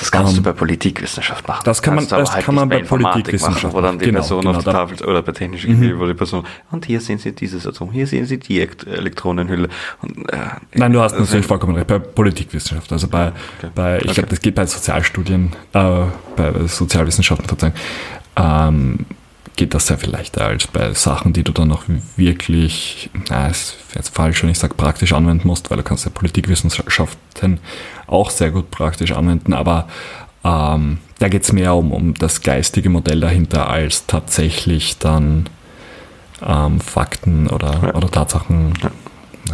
Das kannst
Ähm,
du bei Politikwissenschaft machen.
das kann man- das
halt
kann man bei
Informatik
Politikwissenschaft
machen, wo dann die.
Genau,
Person
genau,
auf der
Mhm.
Tafel oder bei technischer Chemie, wo die Person und hier sehen Sie dieses Atom, hier sehen Sie die Ekt- Elektronenhülle. Und, äh,
Nein, du hast
also-
natürlich vollkommen recht. Bei Politikwissenschaft, also bei,
Okay.
bei ich
Okay.
glaube, das geht bei Sozialstudien, äh, bei Sozialwissenschaften sozusagen, ähm, geht das sehr viel leichter als bei Sachen, die du dann noch wirklich, na, ist jetzt falsch, wenn ich sage, praktisch anwenden musst, weil du kannst ja Politikwissenschaften auch sehr gut praktisch anwenden, aber ähm, da geht es mehr um, um das geistige Modell dahinter, als tatsächlich dann ähm, Fakten oder,
Ja.
oder Tatsachen.
Ja.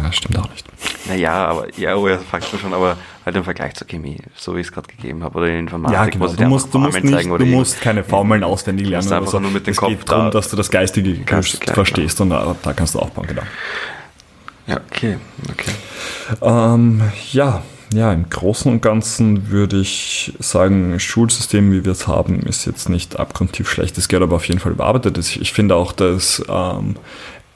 Na, stimmt auch nicht.
Naja, aber ja, oh, ja, Fakten schon, aber halt im Vergleich zur Chemie, so wie ich es gerade gegeben habe, oder in Informatik,
Ja, genau. Du musst, du musst, nicht, du
oder
musst keine Formeln auswendig lernen.
musst einfach nur mit dem
es
Kopf
geht darum,
da-
dass du das Geistige
Kannst gleich,
verstehst und da, da kannst du aufbauen, genau.
Ja, okay, okay.
Ähm, ja, ja, im Großen und Ganzen würde ich sagen, das Schulsystem, wie wir es haben, ist jetzt nicht abgrundtief schlecht. Es gehört aber auf jeden Fall überarbeitet. Ich, ich finde auch, dass ähm,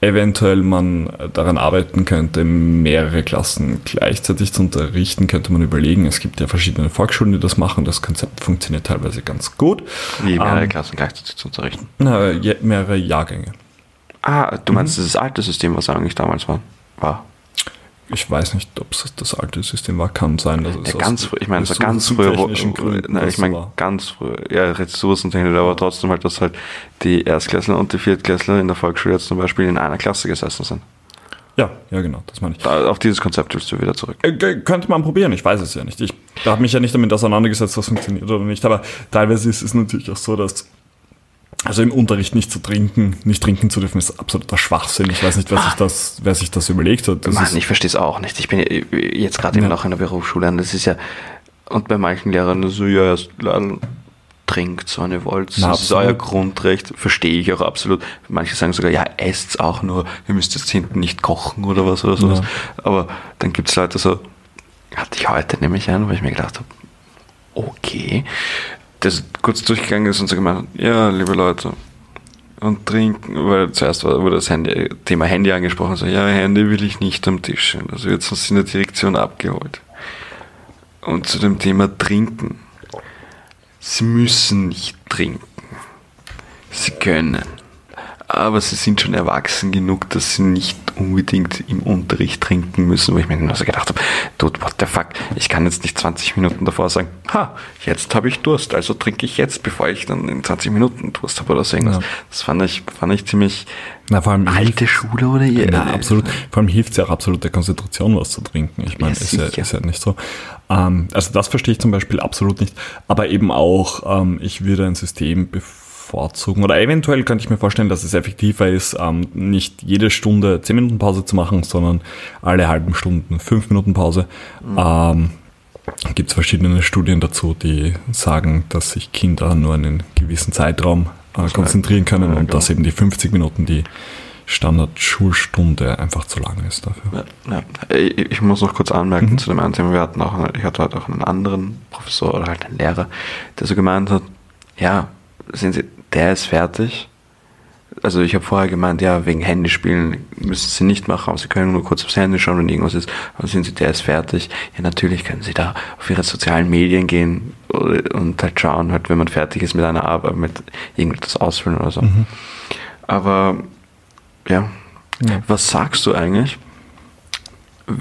eventuell man daran arbeiten könnte, mehrere Klassen gleichzeitig zu unterrichten, könnte man überlegen. Es gibt ja verschiedene Volksschulen, die das machen. Das Konzept funktioniert teilweise ganz gut.
Wie mehrere
Ähm,
Klassen gleichzeitig zu unterrichten.
Na, mehrere Jahrgänge.
Ah, du
Mhm.
meinst dieses alte System, was eigentlich damals war? War.
Ich weiß nicht, ob es das alte System war. Kann sein, dass es
Ja, ganz früh, ich meine, so ganz
ressourcentechnischen
früher, nein,
das
ich meine,
war.
ganz früh, ja, Ressourcentechnik, aber trotzdem halt, dass halt die Erstklässler und die Viertklässler in der Volksschule jetzt zum Beispiel in einer Klasse gesessen sind.
Ja, ja, genau, das meine ich.
Da, auf dieses Konzept willst du wieder zurück.
Äh, Könnte man probieren, ich weiß es ja nicht. Ich habe mich ja nicht damit auseinandergesetzt, was funktioniert oder nicht, aber teilweise ist es natürlich auch so, dass also im Unterricht nicht zu trinken, nicht trinken zu dürfen, ist absoluter Schwachsinn. Ich weiß nicht, wer sich das, wer sich das überlegt hat. Das
Mann, ich verstehe es auch nicht. Ich bin jetzt gerade
Ja.
immer noch in der Berufsschule und das ist ja, und bei manchen Lehrern so, ja, trinkt so eine Wolz,
Na,
das ist euer Grundrecht, verstehe ich auch absolut. Manche sagen sogar, ja, esst's auch nur, ihr müsst jetzt hinten nicht kochen oder was oder sowas.
Ja.
Aber dann gibt es Leute so, hatte ich heute nämlich einen, wo ich mir gedacht habe, okay, das kurz durchgegangen ist und so gemeint, ja, liebe Leute, und trinken, weil zuerst wurde das Handy, Thema Handy angesprochen, so, ja, Handy will ich nicht am Tisch, also wird sonst in der Direktion abgeholt. Und zu dem Thema Trinken. Sie müssen nicht trinken. Sie können. Aber sie sind schon erwachsen genug, dass sie nicht unbedingt im Unterricht trinken müssen, wo ich mir nur so gedacht habe, dude, what the fuck, ich kann jetzt nicht 20 Minuten davor sagen, ha, jetzt habe ich Durst, also trinke ich jetzt, bevor ich dann in 20 Minuten Durst habe oder so irgendwas.
Ja.
Das fand ich, fand ich ziemlich
na, vor allem
alte Schule oder ihr?
Na, absolut. Vor allem hilft es ja auch absolut der Konzentration, was zu trinken. Ich meine,
Ja,
ist, ja, ist ja nicht so. Ähm, also das verstehe ich zum Beispiel absolut nicht. Aber eben auch, ähm, ich würde ein System bevorzugen. Oder eventuell könnte ich mir vorstellen, dass es effektiver ist, ähm, nicht jede Stunde 10 Minuten Pause zu machen, sondern alle halben Stunden 5 Minuten Pause. Ähm, Gibt es verschiedene Studien dazu, die sagen, dass sich Kinder nur einen gewissen Zeitraum äh, konzentrieren können
Ja,
und
genau.
dass eben die 50 Minuten die Standard-Schulstunde einfach zu lang ist dafür.
Ja, ja. Ich ich muss noch kurz anmerken
Mhm.
zu dem einen Thema. Wir hatten auch, ich hatte heute auch einen anderen Professor oder halt einen Lehrer, der so gemeint hat, ja, sehen Sie, der ist fertig. Also ich habe vorher gemeint, ja, wegen Handyspielen müssen Sie nicht machen, aber Sie können nur kurz aufs Handy schauen, wenn irgendwas ist. Aber sehen Sie, der ist fertig. Ja, natürlich können Sie da auf Ihre sozialen Medien gehen und halt schauen, halt, wenn man fertig ist mit einer Arbeit, mit irgendetwas ausfüllen oder so.
Mhm.
Aber ja.
Ja.
was sagst du eigentlich,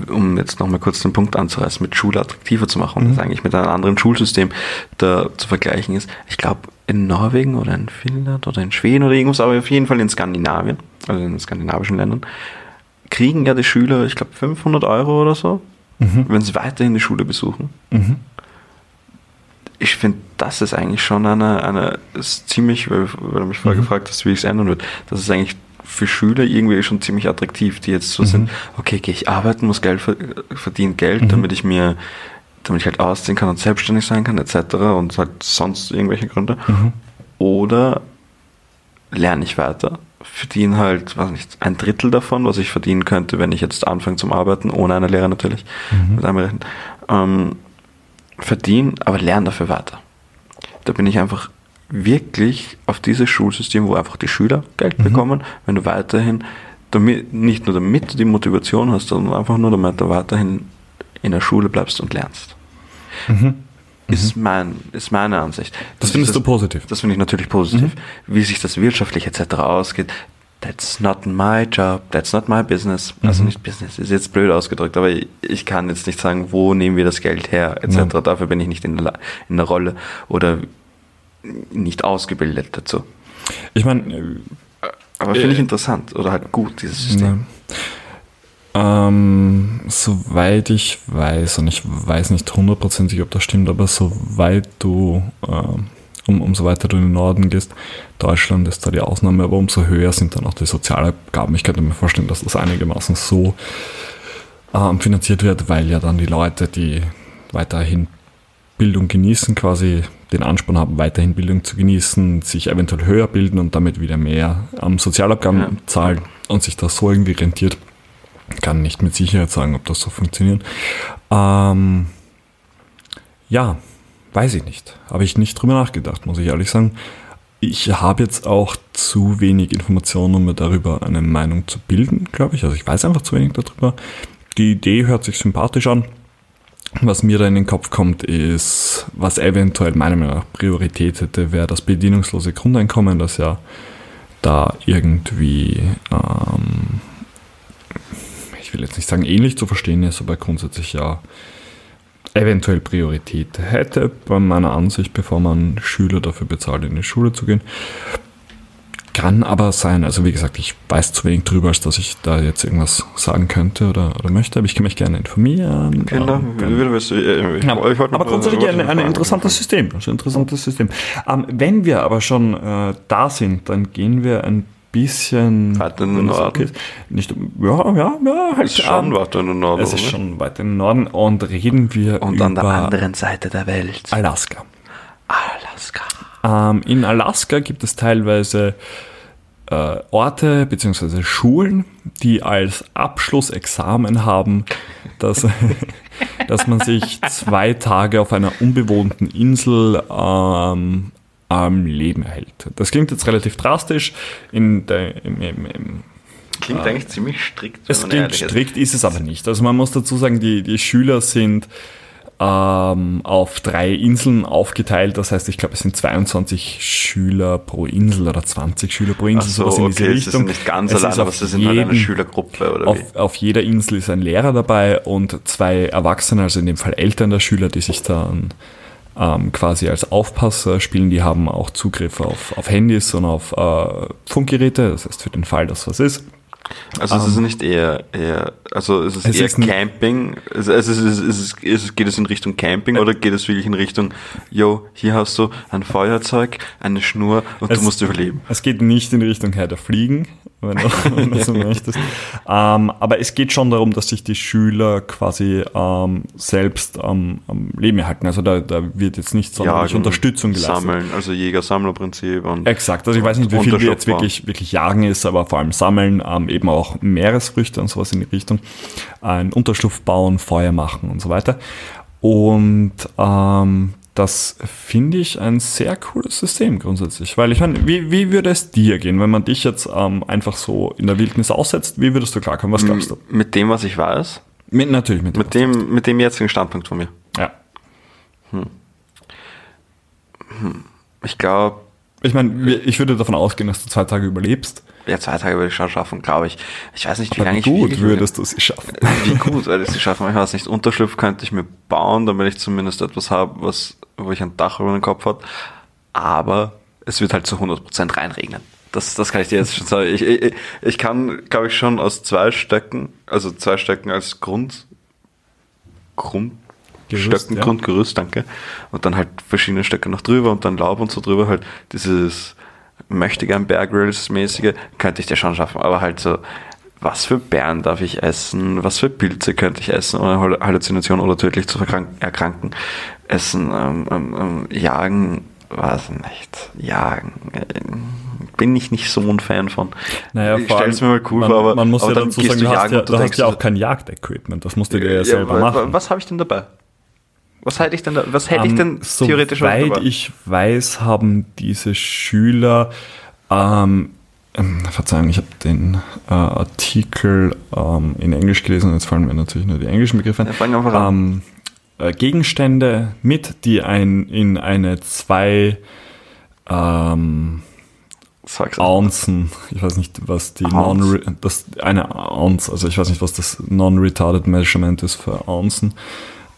um jetzt nochmal kurz den Punkt anzureißen, mit Schule attraktiver zu machen und
Mhm.
das eigentlich mit einem anderen Schulsystem da zu vergleichen ist? Ich glaube, in Norwegen oder in Finnland oder in Schweden oder irgendwas, aber auf jeden Fall in Skandinavien, also in den skandinavischen Ländern, kriegen ja die Schüler, ich glaube, 500 Euro oder so,
Mhm.
wenn sie weiterhin die Schule besuchen.
Mhm.
Ich finde, das ist eigentlich schon eine, eine ist ziemlich, weil, weil du mich vorher
Mhm.
gefragt hast, wie ich es ändern würde, das ist eigentlich für Schüler irgendwie schon ziemlich attraktiv, die jetzt so sind, okay, gehe ich arbeiten, muss Geld ver- verdienen Geld, damit ich mir, damit ich halt ausziehen kann und selbstständig sein kann, etc. und halt sonst irgendwelche Gründe. Oder lerne ich weiter, verdiene halt, weiß nicht, ein Drittel davon, was ich verdienen könnte, wenn ich jetzt anfange zum Arbeiten, ohne eine Lehre natürlich, mit einberechnen, ähm, verdiene, aber lerne dafür weiter. Da bin ich einfach wirklich auf dieses Schulsystem, wo einfach die Schüler Geld bekommen, wenn du weiterhin, damit, nicht nur damit du die Motivation hast, sondern einfach nur damit du weiterhin in der Schule bleibst und lernst. Ist, mein, ist meine Ansicht.
Das
Wie
findest
sich
du positiv?
Das finde ich natürlich positiv. Wie sich das wirtschaftlich etc. ausgeht, that's not my job, that's not my business. Also nicht Business, ist jetzt blöd ausgedrückt, aber ich, ich kann jetzt nicht sagen, wo nehmen wir das Geld her etc.
Ja.
Dafür bin ich nicht in der, in der Rolle oder nicht ausgebildet dazu.
Ich meine, äh,
Aber finde ich interessant oder halt gut, dieses System.
Ähm, soweit ich weiß, und ich weiß nicht hundertprozentig, ob das stimmt, aber soweit du, ähm, um, umso weiter du in den Norden gehst, Deutschland ist da die Ausnahme, aber umso höher sind dann auch die Sozialabgaben. Ich könnte mir vorstellen, dass das einigermaßen so ähm, finanziert wird, weil ja dann die Leute, die weiterhin Bildung genießen, quasi den Ansporn haben, weiterhin Bildung zu genießen, sich eventuell höher bilden und damit wieder mehr am Sozialabgaben
Ja.
zahlen und sich das so irgendwie rentiert. Kann nicht mit Sicherheit sagen, ob das so funktioniert. Ähm, ja, weiß ich nicht. Habe ich nicht drüber nachgedacht, muss ich ehrlich sagen. Ich habe jetzt auch zu wenig Informationen, um mir darüber eine Meinung zu bilden, glaube ich. Also ich weiß einfach zu wenig darüber. Die Idee hört sich sympathisch an. Was mir da in den Kopf kommt, ist, was eventuell meiner Meinung nach Priorität hätte, wäre das bedienungslose Grundeinkommen, das ja da irgendwie, ähm, ich will jetzt nicht sagen ähnlich zu verstehen ist, aber grundsätzlich ja eventuell Priorität hätte bei meiner Ansicht, bevor man Schüler dafür bezahlt, in die Schule zu gehen. Kann aber sein, also wie gesagt, ich weiß zu wenig drüber, als dass ich da jetzt irgendwas sagen könnte oder, oder möchte, aber ich kann mich gerne informieren.
Kinder,
Ähm,
äh, Ich,
ja,
ich
aber grundsätzlich ein, ein interessantes System. Also ein interessantes System. Ähm, wenn wir aber schon äh, da sind, dann gehen wir ein bisschen
Weiter in den Norden.
ist. Nicht, ja, ja, ja, halt
Ist schon weiter in den Norden.
Es ist
oder?
schon weiter im Norden und reden wir
Und
über
an der anderen Seite der Welt.
Alaska.
Alaska.
Ähm, in Alaska gibt es teilweise äh, Orte bzw. Schulen, die als Abschlussexamen haben, dass, dass man sich zwei Tage auf einer unbewohnten Insel ähm, am Leben erhält. Das klingt jetzt relativ drastisch. In der, im, im, im,
Klingt eigentlich ziemlich strikt.
es klingt strikt, ist es aber nicht. Also man muss dazu sagen, die, die Schüler sind ähm, auf drei Inseln aufgeteilt. Das heißt, ich glaube, es sind 22 Schüler pro Insel oder 20 Schüler pro Insel,
so,
sowas in diese
okay, sie
Richtung.
sind nicht ganz
Es
allein, aber
auf
sie sind halt eine
jedem-
Schülergruppe oder wie?
Auf, auf jeder Insel ist ein Lehrer dabei und zwei Erwachsene, also in dem Fall Eltern der Schüler, die sich dann ähm, quasi als Aufpasser spielen. Die haben auch Zugriff auf, auf Handys und auf äh, Funkgeräte, das heißt für den Fall, dass was ist.
Also es ist nicht eher, eher also es ist
Es
eher
ist
Camping. Also es es es es geht es in Richtung Camping oder geht es wirklich in Richtung, yo, hier hast du ein Feuerzeug, eine Schnur und
Es-
du musst überleben.
Es geht nicht in Richtung Herr der Fliegen, wenn du, wenn du so möchtest. Ähm, aber es geht schon darum, dass sich die Schüler quasi ähm, selbst am am Leben erhalten. Also da, da wird jetzt nicht sonderlich Unterstützung geleistet.
Sammeln, also Jäger-Sammler-Prinzip
Exakt, also ich weiß nicht, wie viel wir jetzt wirklich, wirklich jagen ist, aber vor allem sammeln, ähm, eben auch Meeresfrüchte und sowas in die Richtung, einen Unterschlupf bauen, Feuer machen und so weiter. Und ähm, das finde ich ein sehr cooles System grundsätzlich, weil ich meine, wie, wie würde es dir gehen, wenn man dich jetzt ähm, einfach so in der Wildnis aussetzt? Wie würdest du klarkommen? Was glaubst du?
mit dem, was ich weiß,
Mit, natürlich mit,
mit dem, mit dem jetzigen Standpunkt von mir.
Ja.
Ich glaube,
Ich meine, ich würde davon ausgehen, dass du zwei Tage überlebst.
ja, zwei Tage würde ich schon schaffen, glaube ich. Ich weiß nicht, wie
Aber
lange ich
gut
wirklich überlebe.
würdest du sie schaffen.
Wie gut werde ich sie schaffen? Ich weiß nicht. Unterschlupf könnte ich mir bauen, damit ich zumindest etwas habe, was, wo ich ein Dach über den Kopf habe. Aber es wird halt zu 100% reinregnen. Das, das kann ich dir jetzt schon sagen. Ich, ich, ich kann, glaube ich, schon aus zwei Stöcken, also zwei Stöcken als Grund, Grund,
Gerüst,
Stöcken,
ja.
Grundgerüst, danke. Und dann halt verschiedene Stöcke noch drüber und dann Laub und so drüber, halt dieses möchte gern Bear Grylls mäßige, könnte ich dir schon schaffen, aber halt so, was für Bären darf ich essen, was für Pilze könnte ich essen, ohne Hall- Halluzination oder tödlich zu erkranken, essen, ähm, ähm, ähm, jagen, weiß nicht, jagen, äh, bin ich nicht so ein Fan von.
Naja,
ich
allem,
mir mal cool
man,
vor, aber,
man muss
aber
ja
dann
dazu sagen, du hast ja,
und
du hast ja auch kein Jagdequipment, das musst du dir ja
Ja,
selber
wa-
machen.
wa- Was habe ich denn dabei? Was hätte ich denn da, was hätte ich denn
Ähm,
theoretisch
Soweit ich weiß, haben diese Schüler, ähm, ähm, Verzeihung, ich habe den äh, Artikel ähm, in Englisch gelesen, jetzt fallen mir natürlich nur die englischen Begriffe.
Ja,
ähm, äh, Gegenstände mit, die ein, in eine zwei ähm, Ounzen, ich weiß nicht, was die
Ounce?
non das eine Ounce, also ich weiß nicht, was das Non-Retarded Measurement ist für Ounzen.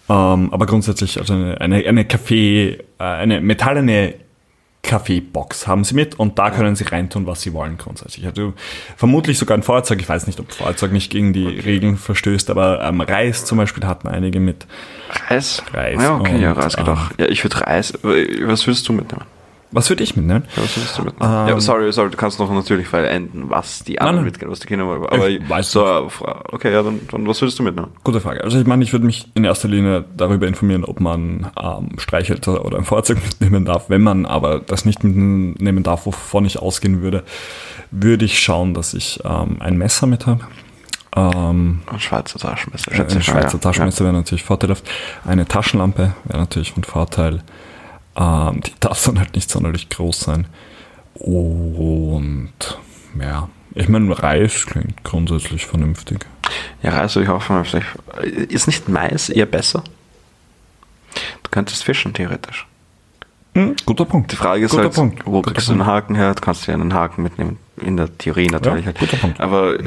Ähm, aber grundsätzlich also eine, eine, eine Kaffee, äh, eine metallene Kaffeebox haben sie mit und da können sie reintun, was sie wollen grundsätzlich. Also vermutlich sogar ein Feuerzeug, ich weiß nicht, ob Feuerzeug nicht gegen die Regeln verstößt, aber ähm, Reis zum Beispiel hatten einige mit.
Reis?
Reis
Ja, okay, ja,
und,
Reis gedacht. Ja, ich würde Reis. Was würdest du mitnehmen?
Was würde ich mitnehmen?
Ja, Was würdest du mitnehmen?
Ähm,
ja, sorry, sorry, du kannst noch natürlich vollenden, was die anderen mitgehen, was die Kinder wollen. Aber
Ich weiß
so, okay, ja, dann, dann was würdest du mitnehmen?
Gute Frage. Also ich meine, ich würde mich in erster Linie darüber informieren, ob man ähm, Streichhölzer oder ein Fahrzeug mitnehmen darf. Wenn man aber das nicht mitnehmen darf, wovon ich ausgehen würde, würde ich schauen, dass ich ähm, ein Messer mit habe. Ähm,
Ein Schweizer Taschenmesser,
ein
ich mal,
Schweizer
ja.
Taschenmesser wäre natürlich vorteilhaft. Eine Taschenlampe wäre natürlich von Vorteil. Ähm, die darf dann halt nicht sonderlich groß sein. Und ja, ich meine, Reis klingt grundsätzlich vernünftig.
Ja, Reis würde ich auch vernünftig. Ist nicht Mais eher besser? Du könntest fischen, theoretisch.
Hm, guter Punkt.
Die Frage ist
Guter
halt,
Punkt.
wo kriegst du einen. Haken her? Du kannst dir einen Haken mitnehmen. In der Theorie natürlich.
Ja,
halt.
guter Punkt.
Aber äh,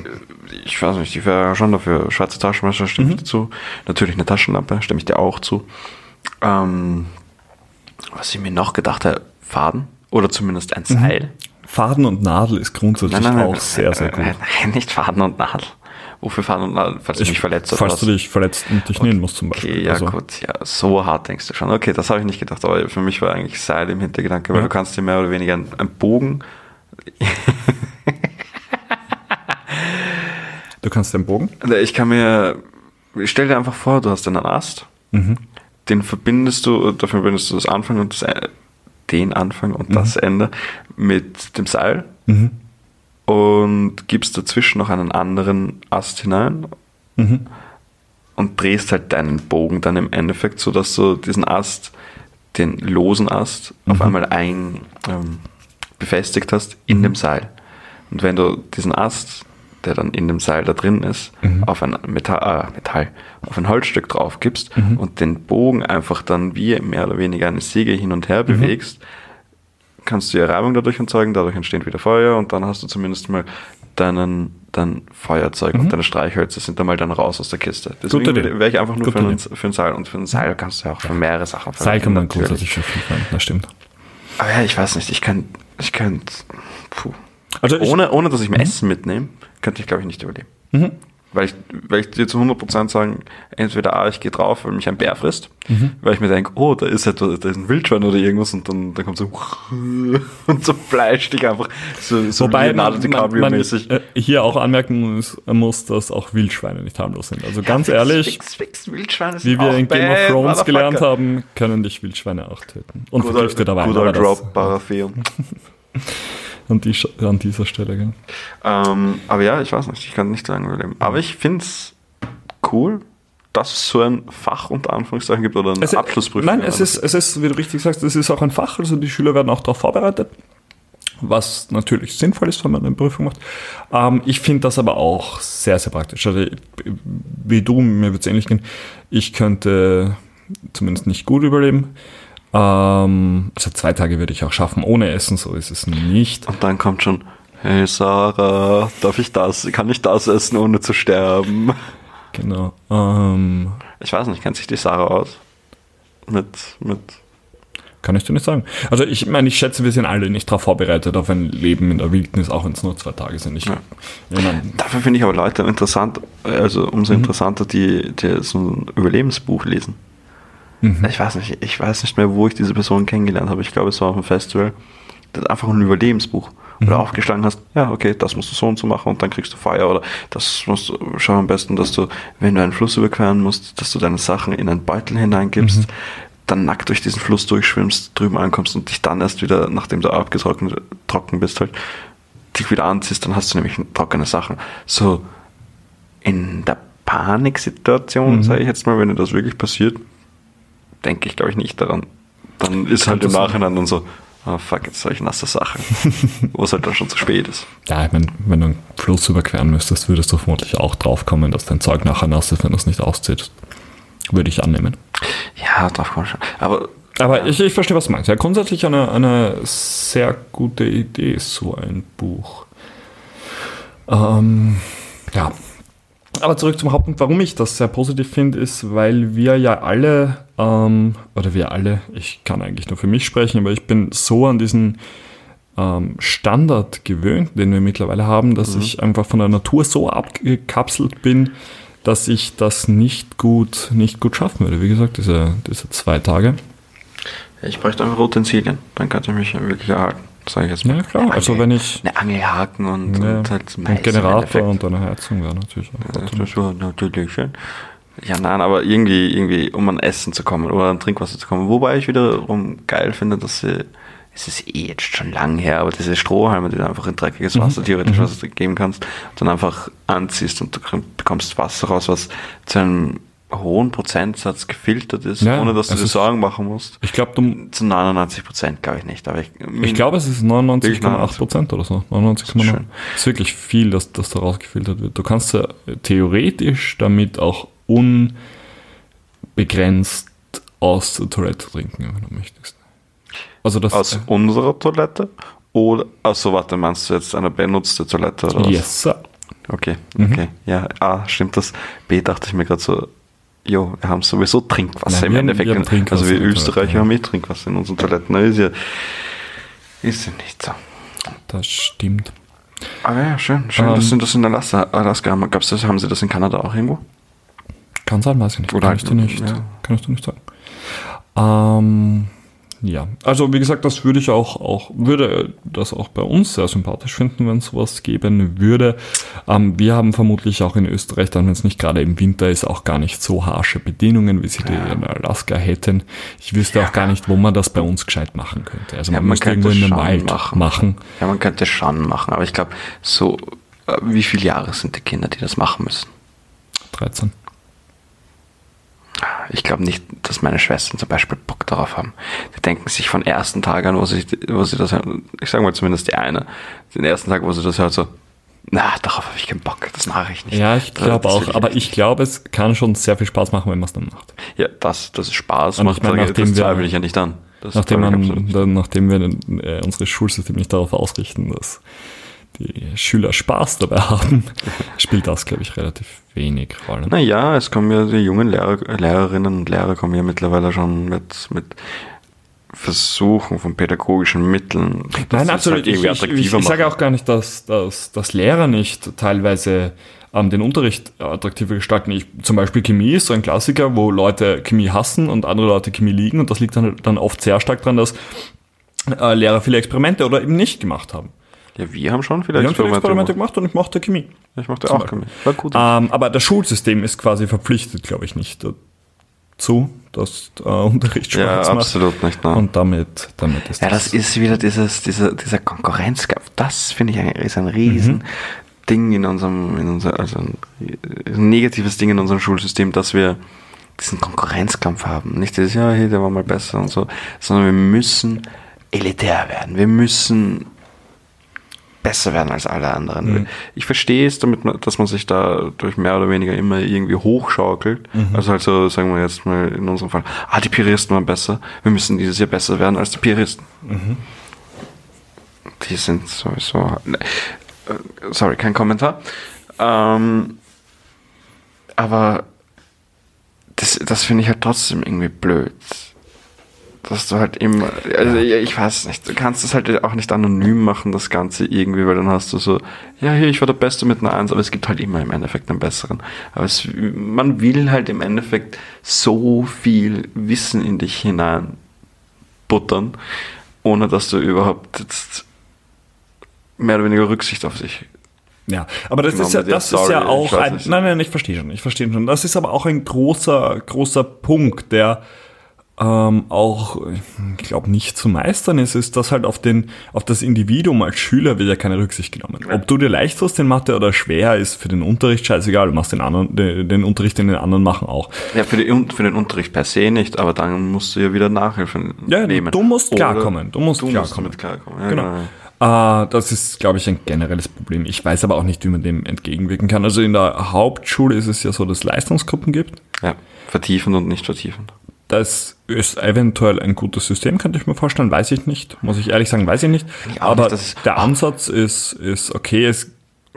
ich weiß nicht, ich wäre schon dafür. Schwarze Taschenmesser stimme
Mhm.
ich dir zu. Natürlich eine Taschenlampe stimme ich dir auch zu. Ähm, was ich mir noch gedacht habe, Faden oder zumindest ein
Mhm.
Seil.
Faden und Nadel ist grundsätzlich auch sehr, sehr gut.
Nein, nein, nicht Faden und Nadel. Wofür Faden und Nadel? Falls du dich verletzt oder
falls du dich verletzt und dich nähen musst zum Beispiel.
Okay, ja
also,
gut, ja, so hart denkst du schon. Okay, das habe ich nicht gedacht, aber für mich war eigentlich Seil im Hintergedanke, weil
Ja.
du kannst dir mehr oder weniger einen, einen Bogen,
Du kannst den Bogen.
ich kann mir, stell dir einfach vor, du hast einen Ast,
Mhm.
Den verbindest du, dafür verbindest du das Anfang und das, E- den Anfang und das Ende mit dem Seil
Mhm.
und gibst dazwischen noch einen anderen Ast hinein
Mhm.
und drehst halt deinen Bogen dann im Endeffekt, so dass du diesen Ast, den losen Ast, auf
Mhm.
einmal ein ähm, befestigt hast in
Mhm.
dem Seil. Und wenn du diesen Ast, der dann in dem Seil da drin ist,
Mhm.
auf ein Metall, äh, Metall, auf ein Holzstück drauf gibst
Mhm.
und den Bogen einfach dann wie mehr oder weniger eine Säge hin und her
Mhm.
bewegst, kannst du ja Reibung dadurch erzeugen, dadurch entsteht wieder Feuer und dann hast du zumindest mal deinen, dein Feuerzeug und deine Streichhölzer sind dann mal dann raus aus der Kiste. Deswegen
Mhm.
Wäre ich einfach nur für ein,
Idee.
für ein Seil und für ein Seil kannst du ja auch für mehrere Sachen
Seil kann man
natürlich.
grundsätzlich für viel verwenden, das stimmt.
Aber ja, ich weiß nicht, ich kann, ich könnte, puh.
Also ich,
ohne, ohne dass ich mir Essen mitnehme, könnte ich glaube ich nicht überleben.
Mhm.
Weil ich, weil ich dir zu 100% sagen, entweder A, ich gehe drauf, weil mich ein Bär frisst,
Mhm.
weil ich mir denke, oh, da ist etwas, da ist ein Wildschwein oder irgendwas und dann, dann kommt so und so fleisch dich einfach so, so
Wobei man, man,
DiCaprio-mäßig.
äh, hier auch anmerken muss, muss, dass auch Wildschweine nicht harmlos sind. Also ganz ehrlich,
Fix, fix, Wildschweine
wie
sind
wir
auch
in Game of Thrones gelernt haben, können dich Wildschweine auch töten. Und vergiftet dabei.
good old Drop, Baratheon.
an, die, an dieser Stelle. Gell?
Ähm, aber ja, ich weiß nicht, ich kann nicht sagen überleben. Aber ich finde es cool, dass es so ein Fach unter Anführungszeichen gibt oder eine
Es-
Abschlussprüfung.
Nein, es ist, es ist, wie du richtig sagst, es ist auch ein Fach, also die Schüler werden auch darauf vorbereitet, was natürlich sinnvoll ist, wenn man eine Prüfung macht. Ähm, ich finde das aber auch sehr, sehr praktisch. Also, wie du, mir wird es ähnlich gehen, ich könnte zumindest nicht gut überleben. Ähm, also zwei Tage würde ich auch schaffen, ohne Essen, so ist es nicht.
Und dann kommt schon, hey Sarah, darf ich das, kann ich das essen, ohne zu sterben?
Genau. Ähm,
Ich weiß nicht, kennt sich die Sarah aus? Mit, mit,
kann ich dir nicht sagen. Also ich meine, ich schätze, wir sind alle nicht darauf vorbereitet auf ein Leben in der Wildnis, auch wenn es nur zwei Tage sind. Ich,
Ja.
ich
dafür finde ich aber Leute interessant, also umso
Mhm.
interessanter, die, die so ein Überlebensbuch lesen.
Mhm.
Ich weiß nicht, ich weiß nicht mehr, wo ich diese Person kennengelernt habe. Ich glaube, es war auf einem Festival. einfach ein Überlebensbuch. Oder mhm. aufgeschlagen hast, ja, okay, das musst du so und so machen und dann kriegst du Feuer oder das musst du, schau am besten, dass du, wenn du einen Fluss überqueren musst, dass du deine Sachen in einen Beutel hineingibst, mhm. dann nackt durch diesen Fluss durchschwimmst, drüben ankommst und dich dann erst wieder, nachdem du abgetrocknet trocken bist, halt, dich wieder anziehst, dann hast du nämlich trockene Sachen. So, in der Paniksituation, mhm. sage ich jetzt mal, wenn dir das wirklich passiert, denke ich, glaube ich, nicht daran. Dann ist Kann halt im Nachhinein dann so, oh fuck, jetzt habe ich nasse Sachen. Wo es halt dann schon zu spät ist.
Ja, ich meine, wenn du einen Fluss überqueren müsstest, würdest du vermutlich auch drauf kommen, dass dein Zeug nachher nass ist, wenn du es nicht auszieht. Würde ich annehmen.
Ja, drauf kommen schon. Aber,
Aber ja. ich, ich verstehe, was du meinst. Ja, grundsätzlich eine, eine sehr gute Idee, so ein Buch. Ähm, ja, aber zurück zum Hauptpunkt, warum ich das sehr positiv finde, ist, weil wir ja alle, ähm, oder wir alle, ich kann eigentlich nur für mich sprechen, aber ich bin so an diesen ähm, Standard gewöhnt, den wir mittlerweile haben, dass mhm. ich einfach von der Natur so abgekapselt bin, dass ich das nicht gut, nicht gut schaffen würde. Wie gesagt, diese, diese zwei Tage.
Ich bräuchte einfach Utensilien, dann könnte ich mich wirklich erhalten sage ich jetzt
mal. Ja, klar. also wenn ich.
Eine Angelhaken und,
ja, und halt ein Generator und eine Heizung wäre natürlich auch. Ja, das wäre
natürlich schön. Ja, nein, aber irgendwie, irgendwie, um an Essen zu kommen oder an Trinkwasser zu kommen. Wobei ich wiederum geil finde, dass sie, es ist eh jetzt schon lang her, aber diese Strohhalme, die du einfach in dreckiges mhm. Wasser, mhm. theoretisch mhm. Wasser geben kannst, dann einfach anziehst und du bekommst Wasser raus, was zu einem hohen Prozentsatz gefiltert ist, ja, ohne dass du dir Sorgen machen musst.
Ich glaube, du
zu 99 Prozent glaube ich nicht. Aber ich,
ich glaube, es ist 99,8 Prozent oder so. 99,9. Das ist wirklich viel, dass das da rausgefiltert wird. Du kannst ja theoretisch damit auch unbegrenzt aus der Toilette trinken, wenn du möchtest.
Also das, aus äh, unserer Toilette? Oder, also warte, meinst du jetzt eine benutzte Toilette?
Oder yes, sir.
Okay, mhm. okay. Mhm. Ja, A, stimmt das. B, dachte ich mir gerade so, Jo, wir haben sowieso Trinkwasser Nein, im Endeffekt. Haben, wir also wir Österreicher haben eh Trinkwasser in unseren Toiletten. Das ist ja, ist ja nicht so.
Das stimmt.
Aber ja, schön. Schön, um, dass sie das in Alaska, Alaska haben. Gab's das, haben sie das in Kanada auch irgendwo?
Kann sein, weiß ich nicht. Oder kann ich dir nicht, ja. kann ich dir nicht sagen. Ähm, ja, also wie gesagt, das würde ich auch, auch, würde das auch bei uns sehr sympathisch finden, wenn es sowas geben würde. Ähm, wir haben vermutlich auch in Österreich, dann wenn es nicht gerade im Winter ist, auch gar nicht so harsche Bedingungen, wie sie die in Alaska hätten. Ich wüsste ja. auch gar nicht, wo man das bei uns gescheit machen könnte.
Also man, ja, man müsste irgendwo in den Wald machen. machen. Ja, man könnte schon machen, aber ich glaube, so, äh, wie viele Jahre sind die Kinder, die das machen müssen?
13
ich glaube nicht, dass meine Schwestern zum Beispiel Bock darauf haben. Die denken sich von ersten Tag an, wo sie, wo sie das, ich sage mal zumindest die eine, den ersten Tag, wo sie das hört, so, na, darauf habe ich keinen Bock, das mache ich nicht.
Ja, ich glaube auch, aber ich glaube, es kann schon sehr viel Spaß machen, wenn man es dann macht.
Ja, das, das ist Spaß
Und macht, ich meine, nachdem das
zweifle ich ja nicht an.
Das nachdem, man, dann, nachdem wir äh, unsere Schulsystem nicht darauf ausrichten, dass die Schüler Spaß dabei haben, spielt das, glaube ich, relativ wenig Rolle.
Naja, es kommen ja die jungen Lehrer, Lehrerinnen und Lehrer kommen ja mittlerweile schon mit, mit Versuchen von pädagogischen Mitteln.
Nein, absolut. Halt ich, ich, ich, ich sage auch gar nicht, dass, dass, dass Lehrer nicht teilweise ähm, den Unterricht attraktiver gestalten. Ich, zum Beispiel Chemie ist so ein Klassiker, wo Leute Chemie hassen und andere Leute Chemie liegen und das liegt dann, dann oft sehr stark daran, dass äh, Lehrer viele Experimente oder eben nicht gemacht haben.
Ja, wir haben schon viele
wir Experimente, haben Experimente gemacht. und ich mochte Chemie.
Ich mochte auch Chemie.
War gut. Ähm, aber das Schulsystem ist quasi verpflichtet, glaube ich, nicht dazu, dass äh, Unterricht
Spaß ja, macht. Ja, absolut nicht.
Nein. Und damit, damit
ist Ja, das, das ist wieder dieses, dieser, dieser Konkurrenzkampf. Das finde ich ein, ist ein riesen mhm. Ding in unserem, in unser, also ein, ein negatives Ding in unserem Schulsystem, dass wir diesen Konkurrenzkampf haben. Nicht dieses, ja, hey, der war mal besser und so, sondern wir müssen elitär werden. Wir müssen besser werden als alle anderen. Mhm. Ich verstehe es, damit dass man sich da durch mehr oder weniger immer irgendwie hochschaukelt. Mhm. Also also sagen wir jetzt mal in unserem Fall, ah, die Piristen waren besser, wir müssen dieses Jahr besser werden als die Piristen. Mhm. Die sind sowieso. Ne, äh, sorry, kein Kommentar. Ähm, aber das, das finde ich halt trotzdem irgendwie blöd dass du halt immer, also ja. ich weiß nicht, du kannst das halt auch nicht anonym machen, das Ganze irgendwie, weil dann hast du so, ja, hier, ich war der Beste mit einer Eins, aber es gibt halt immer im Endeffekt einen besseren. Aber es, man will halt im Endeffekt so viel Wissen in dich hinein buttern ohne dass du überhaupt jetzt mehr oder weniger Rücksicht auf sich.
Ja, aber das
Genau,
ist ja, das ist
Story,
ja
ich
auch ein, nein, nein, ich verstehe schon, ich verstehe schon. Das ist aber auch ein großer, großer Punkt, der ähm, auch, ich glaube, nicht zu meistern ist, ist, dass halt auf den, auf das Individuum als Schüler wird ja keine Rücksicht genommen. Ob du dir leicht tust in Mathe oder schwer, ist für den Unterricht scheißegal. Du machst den anderen, den, den Unterricht, den den anderen machen auch.
Ja, für, die, für den Unterricht per se nicht, aber dann musst du ja wieder Nachhilfe
Ja,
nehmen.
du musst
Oder
klarkommen, du musst
du
klarkommen.
musst klarkommen. Ja,
Genau. Äh, das ist, glaube ich, ein generelles Problem. Ich weiß aber auch nicht, wie man dem entgegenwirken kann. Also in der Hauptschule ist es ja so, dass es Leistungsgruppen gibt.
Ja, vertiefend und nicht vertiefend.
Das ist eventuell ein gutes System, könnte ich mir vorstellen. Weiß ich nicht. Muss ich ehrlich sagen, weiß ich nicht.
Ich
Aber
nicht,
der Ansatz ist, ist okay. Es,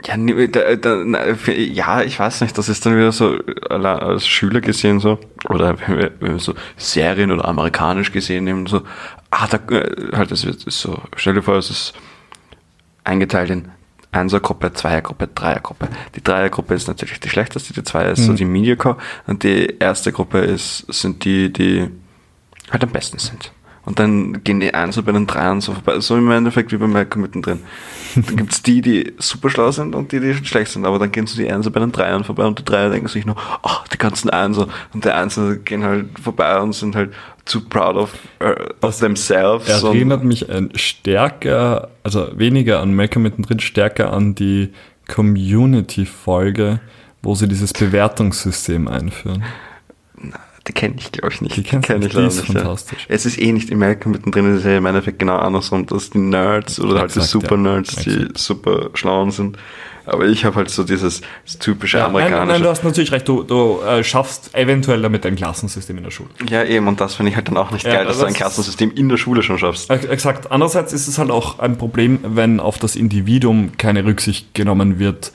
Ja, da, da, na, ja, ich weiß nicht, das ist dann wieder so als Schüler gesehen so, oder wenn wir, wenn wir so Serien oder amerikanisch gesehen nehmen, so, ah, da, äh, halt, das wird so, stell dir vor, es ist eingeteilt in Einsergruppe, Zweiergruppe, Dreiergruppe. Die Dreiergruppe ist natürlich die schlechteste, die Zweier ist so die Mediocre und die erste Gruppe ist, sind die, die halt am besten sind. Und dann gehen die Einser bei den Dreiern so vorbei, so im Endeffekt wie bei Malcolm mittendrin. Dann gibt's die, die super schlau sind und die, die schlecht sind, aber dann gehen so die Einser bei den Dreiern vorbei und die Dreier denken sich nur, ach, die ganzen Einser. Und die Einser gehen halt vorbei und sind halt too proud of, uh, of themselves.
erinnert mich ein stärker, also weniger an Malcolm mittendrin, stärker an die Community-Folge, wo sie dieses Bewertungssystem einführen.
Die kenne ich, glaube ich, nicht.
Die kennst du
kenn
nicht,
leider
die ist
ja.
fantastisch.
Es ist eh nicht im Malcolm mittendrin, es ist ja im Endeffekt genau andersrum, dass die Nerds oder halt die
Exakt,
Super-Nerds,
ja.
die super schlauen sind. Aber ich habe halt so dieses typische
Ja, nein,
amerikanische.
nein, du hast natürlich recht, du, du äh, schaffst eventuell damit ein Klassensystem in der Schule.
ja, eben, und das finde ich halt dann auch nicht
Ja,
geil, dass du
das
ein
ist-
Klassensystem in der Schule schon schaffst.
Ex- Exakt. Andererseits ist es halt auch ein Problem, wenn auf das Individuum keine Rücksicht genommen wird,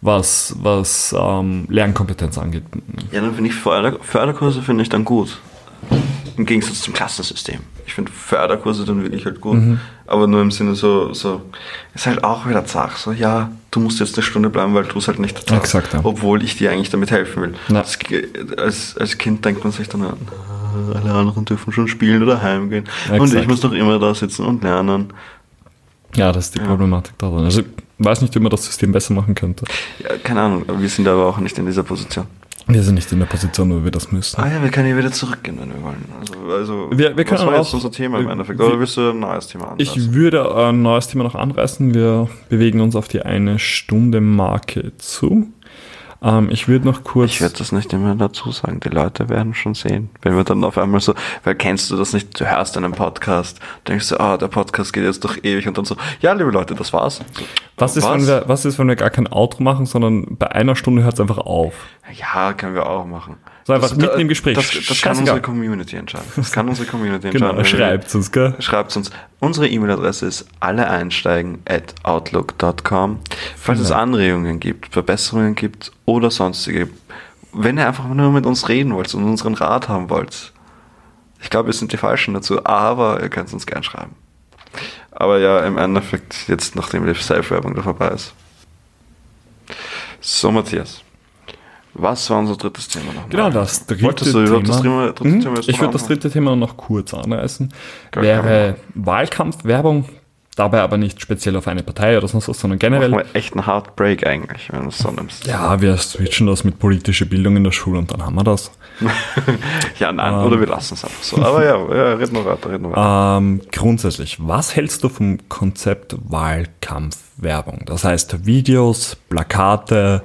was, was ähm, Lernkompetenz angeht.
Ja, dann finde ich Förder Förderkurse finde ich dann gut. Im Gegensatz zum Klassensystem. Ich finde Förderkurse dann wirklich halt gut.
Mhm.
Aber nur im Sinne so, so, ist halt auch wieder zach. So, ja, du musst jetzt eine Stunde bleiben, weil du es halt nicht hast.
Exakt, ja.
Obwohl ich dir eigentlich damit helfen will.
Ja.
Das, als, als Kind denkt man sich dann, na, alle anderen dürfen schon spielen oder heimgehen. Und
Exakt.
ich muss doch immer da sitzen und lernen.
Ja, das ist die Problematik daran. Also weiß nicht, wie man das System besser machen könnte.
Ja, keine Ahnung, wir sind aber auch nicht in dieser Position.
Wir sind nicht in der Position, wo wir das müssen.
Ah ja, wir können ja wieder zurückgehen, wenn wir wollen. Also, also
Wir- wir können
was war jetzt
auch-
unser Thema im Endeffekt? Oder willst du ein neues Thema anreißen?
Ich würde ein neues Thema noch anreißen. Wir bewegen uns auf die eine Stunde Marke zu. Ähm, ich würde noch kurz.
Ich werde das nicht immer dazu sagen. Die Leute werden schon sehen. Wenn wir dann auf einmal so, weil kennst du das nicht, du hörst einen Podcast, denkst du, ah, der Podcast geht jetzt doch ewig und dann so, ja, liebe Leute, das war's.
was, ist, wenn wir, was ist, wenn wir gar kein Outro machen, sondern bei einer Stunde hört es einfach auf?
Ja, können wir auch machen.
So einfach mitten im Gespräch.
Das, das kann unsere Community entscheiden. Das kann unsere Community
Genau,
entscheiden.
schreibt uns, gell?
Schreibt uns. Unsere E-Mail-Adresse ist alleeinsteigen at outlook.com. Falls es Anregungen gibt, Verbesserungen gibt oder sonstige, wenn ihr einfach nur mit uns reden wollt und unseren Rat haben wollt. Ich glaube, wir sind die Falschen dazu, aber ihr könnt es uns gern schreiben. Aber ja, im Endeffekt, jetzt nachdem die Self-Werbung da vorbei ist. So, Matthias. Was war unser drittes Thema nochmal?
Genau, das dritte
Wolltest du
Thema.
das Thema, dritte
Mhm.
Thema
ich
noch
würde das dritte Thema noch kurz anreißen.
Gar
Wäre Wahlkampfwerbung, dabei aber nicht speziell auf eine Partei oder sonst was, sondern generell.
Machen wir echt einen Heartbreak eigentlich, wenn du es so nimmst.
Ja, wir switchen das mit politischer Bildung in der Schule und dann haben wir das.
Ja, nein,
Ähm.
oder wir lassen es einfach so. Aber ja, ja red noch weiter, red noch weiter.
Ähm, grundsätzlich, was hältst du vom Konzept Wahlkampfwerbung? Das heißt Videos, Plakate,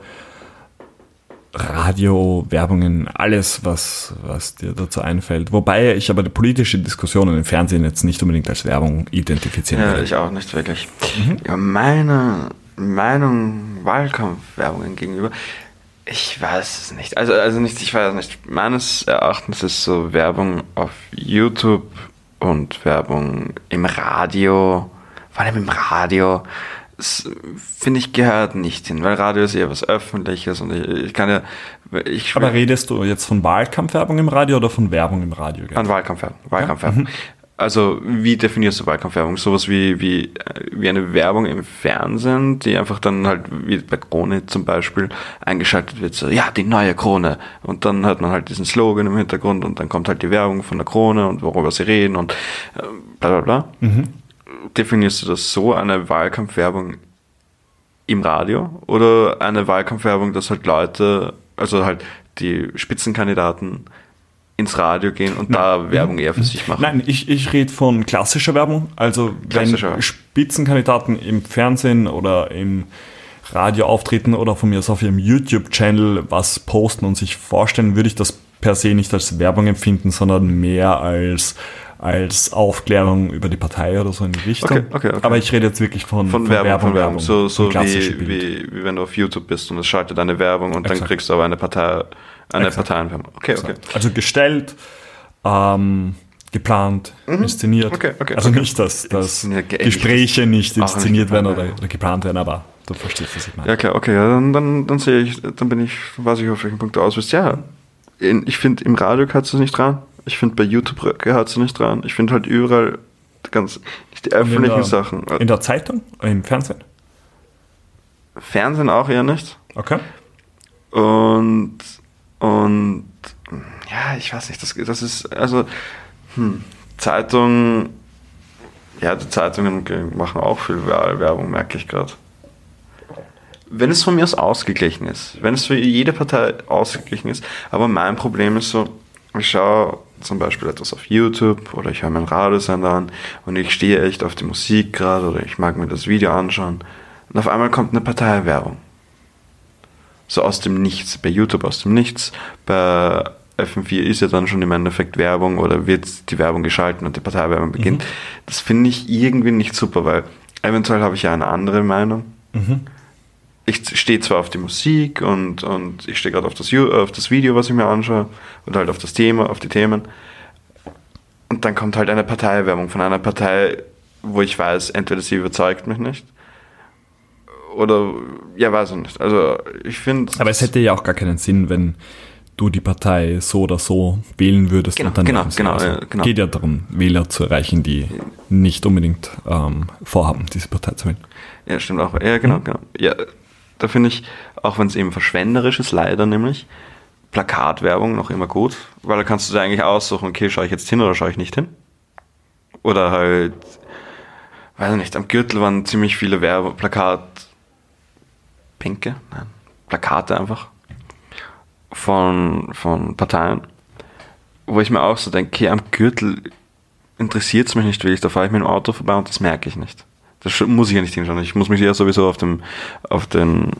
Radio, Werbungen, alles, was, was dir dazu einfällt. Wobei ich aber die politische Diskussionen im Fernsehen jetzt nicht unbedingt als Werbung identifizieren
Ja,
würde.
ich auch nicht wirklich.
Mhm.
Ja, meine Meinung Wahlkampfwerbungen gegenüber, ich weiß es nicht. Also, also nicht, ich weiß nicht. Meines Erachtens ist so Werbung auf YouTube und Werbung im Radio, vor allem im Radio, finde ich, gehört nicht hin, weil Radio ist eher was Öffentliches und ich, ich kann ja, ich
Aber redest du jetzt von Wahlkampfwerbung im Radio oder von Werbung im Radio?
An Wahlkampfwerbung. Wahlkampfwerbung.
Mhm.
Also, wie definierst du Wahlkampfwerbung? Sowas wie, wie, wie eine Werbung im Fernsehen, die einfach dann halt, wie bei Krone zum Beispiel, eingeschaltet wird, so, ja, die neue Krone. Und dann hat man halt diesen Slogan im Hintergrund und dann kommt halt die Werbung von der Krone und worüber sie reden und äh, bla bla bla. Definierst du das so, eine Wahlkampfwerbung im Radio oder eine Wahlkampfwerbung, dass halt Leute, also halt die Spitzenkandidaten ins Radio gehen und da Werbung eher für sich machen?
Nein, ich, ich rede von klassischer Werbung. Also
Klassischer.
wenn Spitzenkandidaten im Fernsehen oder im Radio auftreten oder von mir aus auf ihrem YouTube-Channel was posten und sich vorstellen, würde ich das per se nicht als Werbung empfinden, sondern mehr als, als Aufklärung über die Partei oder so in die Richtung.
Okay, okay, okay.
Aber ich rede jetzt wirklich von,
Von, Werbung, von Werbung. So, so
von
wie, wie, wie wenn du auf YouTube bist und es schaltet eine Werbung und dann
Exakt.
kriegst du aber eine Partei, eine
Exakt.
Parteienwerbung. Okay, okay.
Also gestellt, ähm, geplant, inszeniert.
Mhm. Okay, okay,
also
okay.
nicht, dass, dass
Inszeniert, ge-
Gespräche nicht
Auch nicht
inszeniert werden oder, oder geplant werden, aber du verstehst, was ich meine.
Ja, klar, okay, ja, dann, dann, dann sehe ich, dann bin ich, weiß ich, auf welchen Punkt du aus bist. Ja, in, ich finde, im Radio gehört es nicht dran. Ich finde, bei YouTube gehört es nicht dran. Ich finde halt überall ganz, die öffentlichen
der,
Sachen.
In der Zeitung? Im Fernsehen?
Fernsehen auch eher nicht.
Okay.
Und, und ja, ich weiß nicht, das, das ist, also, hm, Zeitung, ja, die Zeitungen machen auch viel Werbung, merke ich gerade. Wenn es von mir aus ausgeglichen ist, wenn es für jede Partei ausgeglichen ist, aber mein Problem ist so, ich schaue zum Beispiel etwas auf YouTube oder ich höre meinen Radiosender an und ich stehe echt auf die Musik gerade oder ich mag mir das Video anschauen und auf einmal kommt eine Parteiwerbung so aus dem Nichts. Bei YouTube aus dem Nichts. Bei FM4 ist ja dann schon im Endeffekt Werbung oder wird die Werbung geschalten und die Parteiwerbung beginnt. Das finde ich irgendwie nicht super, weil eventuell habe ich ja eine andere Meinung. Ich stehe zwar auf die Musik und, und ich stehe gerade auf das, auf das Video, was ich mir anschaue, oder halt auf das Thema, auf die Themen. Und dann kommt halt eine Parteiwerbung von einer Partei, wo ich weiß, entweder sie überzeugt mich nicht oder ja, weiß ich nicht. Also ich finde.
Aber es hätte ja auch gar keinen Sinn, wenn du die Partei so oder so wählen würdest.
Genau,
und dann
genau, genau,
Also
ja, genau.
geht ja darum, Wähler zu erreichen, die nicht unbedingt ähm, vorhaben, diese Partei zu wählen.
Ja, stimmt auch. Ja, genau, genau. Ja, da finde ich, auch wenn es eben verschwenderisch ist, leider nämlich, Plakatwerbung noch immer gut, weil da kannst du dir eigentlich aussuchen, okay, schaue ich jetzt hin oder schaue ich nicht hin? Oder halt, weiß ich nicht, am Gürtel waren ziemlich viele Werbe, Plakat, Pinke, nein, Plakate einfach von, von Parteien, wo ich mir auch so denke, okay, am Gürtel interessiert es mich nicht wirklich, da fahre ich mit dem Auto vorbei und das merke ich nicht. Das muss ich ja nicht hinschauen. Ich muss mich ja sowieso auf, dem, auf, den,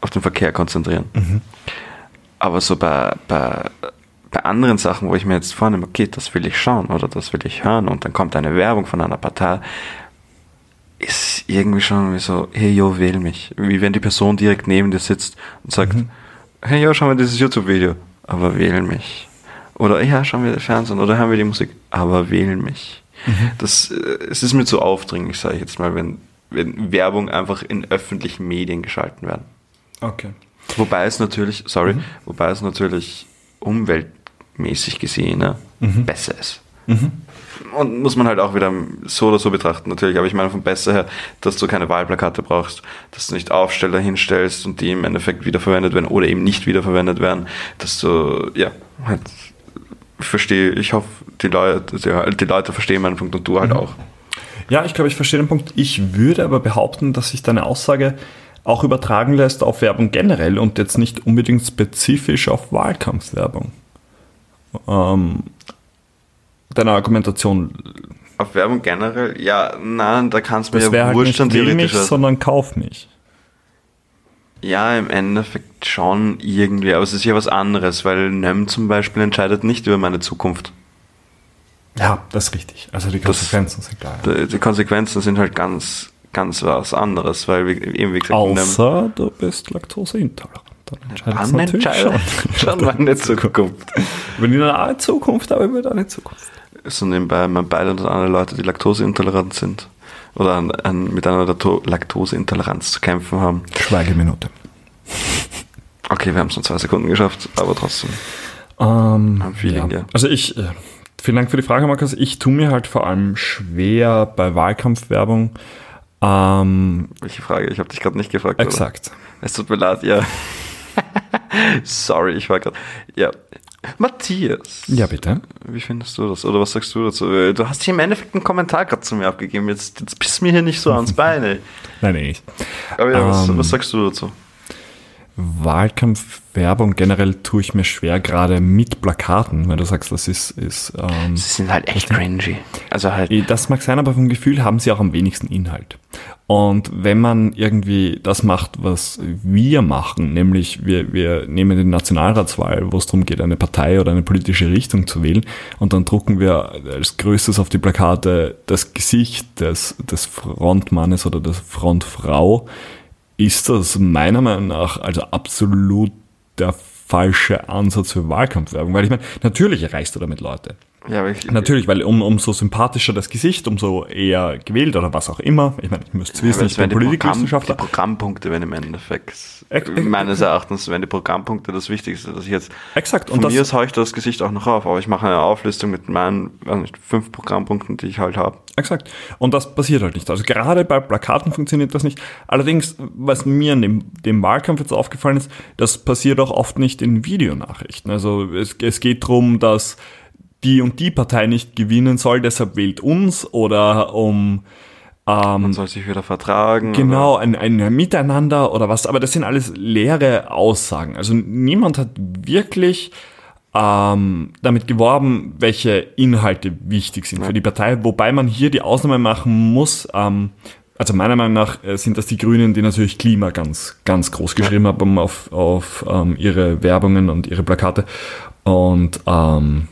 auf den Verkehr konzentrieren. Aber so bei, bei, bei anderen Sachen, wo ich mir jetzt vornehme, okay, das will ich schauen oder das will ich hören und dann kommt eine Werbung von einer Partei, ist irgendwie schon wie so, hey, yo, wähl mich. Wie wenn die Person direkt neben dir sitzt und sagt, hey, yo, schau mal dieses YouTube-Video, aber wähl mich. Oder, ja, schauen wir den Fernsehen oder hören wir die Musik, aber wähl mich. Das, äh, es ist mir zu aufdringlich, sage ich jetzt mal, wenn, wenn Werbung einfach in öffentlichen Medien geschalten werden.
Okay.
Wobei es natürlich, sorry, wobei es natürlich umweltmäßig gesehen ne, besser ist. Und muss man halt auch wieder so oder so betrachten, natürlich. Aber ich meine vom Besser her, dass du keine Wahlplakate brauchst, dass du nicht Aufsteller hinstellst und die im Endeffekt wiederverwendet werden oder eben nicht wiederverwendet werden, dass du, ja, halt, verstehe, ich hoffe, die Leute, die, die Leute verstehen meinen Punkt und du halt auch.
Ja, ich glaube, ich verstehe den Punkt. Ich würde aber behaupten, dass sich deine Aussage auch übertragen lässt auf Werbung generell und jetzt nicht unbedingt spezifisch auf Wahlkampfwerbung. Ähm, deine Argumentation,
Auf Werbung generell, ja, nein, da kannst du mir ja
halt
wurscht
nicht
dann
wähl mich, sondern kauf mich.
Ja, im Endeffekt schon irgendwie, aber es ist ja was anderes, weil NEM zum Beispiel entscheidet nicht über meine Zukunft.
Ja, das ist richtig. Also die Konsequenzen sind klar.
Die, die Konsequenzen sind halt ganz, ganz was anderes, weil wir eben wie gesagt,
Außer du bist laktoseintolerant. Dann entscheidet es
NEM
natürlich
entscheidet
schon.
schon meine Zukunft.
Über die nahe Zukunft, aber über deine Zukunft.
So nebenbei mein Beileid und andere Leute, die laktoseintolerant sind oder an, an, mit einer Laktoseintoleranz zu kämpfen haben.
Schweigeminute.
Okay, wir haben es nur zwei Sekunden geschafft, aber trotzdem.
Ähm,
Am Feeling, ja.
Also ich, äh, vielen Dank für die Frage, Markus. Ich tue mir halt vor allem schwer bei Wahlkampfwerbung. Ähm,
Welche Frage? Ich habe dich gerade nicht gefragt.
exakt.
Oder? Es tut mir leid, ja. Sorry, ich war gerade. Ja. Matthias.
Ja, bitte.
Wie findest du das? Oder was sagst du dazu? Du hast hier im Endeffekt einen Kommentar gerade zu mir abgegeben. Jetzt, jetzt bist du mir hier nicht so ans Beine.
Nein, nee, nicht.
Aber ja, was,
Ähm.
was sagst du dazu?
Wahlkampfwerbung generell tue ich mir schwer, gerade mit Plakaten, wenn du sagst, das ist, ist ähm,
Sie sind halt echt cringy. Also halt.
das mag sein, aber vom Gefühl haben sie auch am wenigsten Inhalt. Und wenn man irgendwie das macht, was wir machen, nämlich wir, wir nehmen die Nationalratswahl, wo es darum geht, eine Partei oder eine politische Richtung zu wählen, und dann drucken wir als größtes auf die Plakate das Gesicht des, des Frontmannes oder der Frontfrau, ist das meiner Meinung nach also absolut der falsche Ansatz für Wahlkampfwerbung. Weil ich meine, natürlich erreichst du damit Leute.
Ja, ich,
Natürlich, weil um, umso sympathischer das Gesicht, umso eher gewählt oder was auch immer. Ich meine, ich müsste es wissen,
aber
ich bin
die, Programm, die
Politikwissenschaftler.
Programmpunkte, wenn im Endeffekt.
Ex- ex-
meines Erachtens wären die Programmpunkte das Wichtigste, dass ich jetzt.
Exakt.
Von
Und das,
mir haue ich das Gesicht auch noch auf, aber ich mache eine Auflistung mit meinen nicht, fünf Programmpunkten, die ich halt habe.
Exakt. Und das passiert halt nicht. Also gerade bei Plakaten funktioniert das nicht. Allerdings, was mir in dem, dem Wahlkampf jetzt aufgefallen ist, das passiert auch oft nicht in Videonachrichten. Also es, es geht darum, dass die und die Partei nicht gewinnen soll, deshalb wählt uns oder um
Man soll sich wieder vertragen.
Genau, ein, ein Miteinander oder was, aber das sind alles leere Aussagen. Also niemand hat wirklich ähm, damit geworben, welche Inhalte wichtig sind für die Partei, wobei man hier die Ausnahme machen muss. Ähm, also meiner Meinung nach äh, sind das die Grünen, die natürlich Klima ganz, ganz groß geschrieben haben auf, auf ähm, ihre Werbungen und ihre Plakate. Und ähm,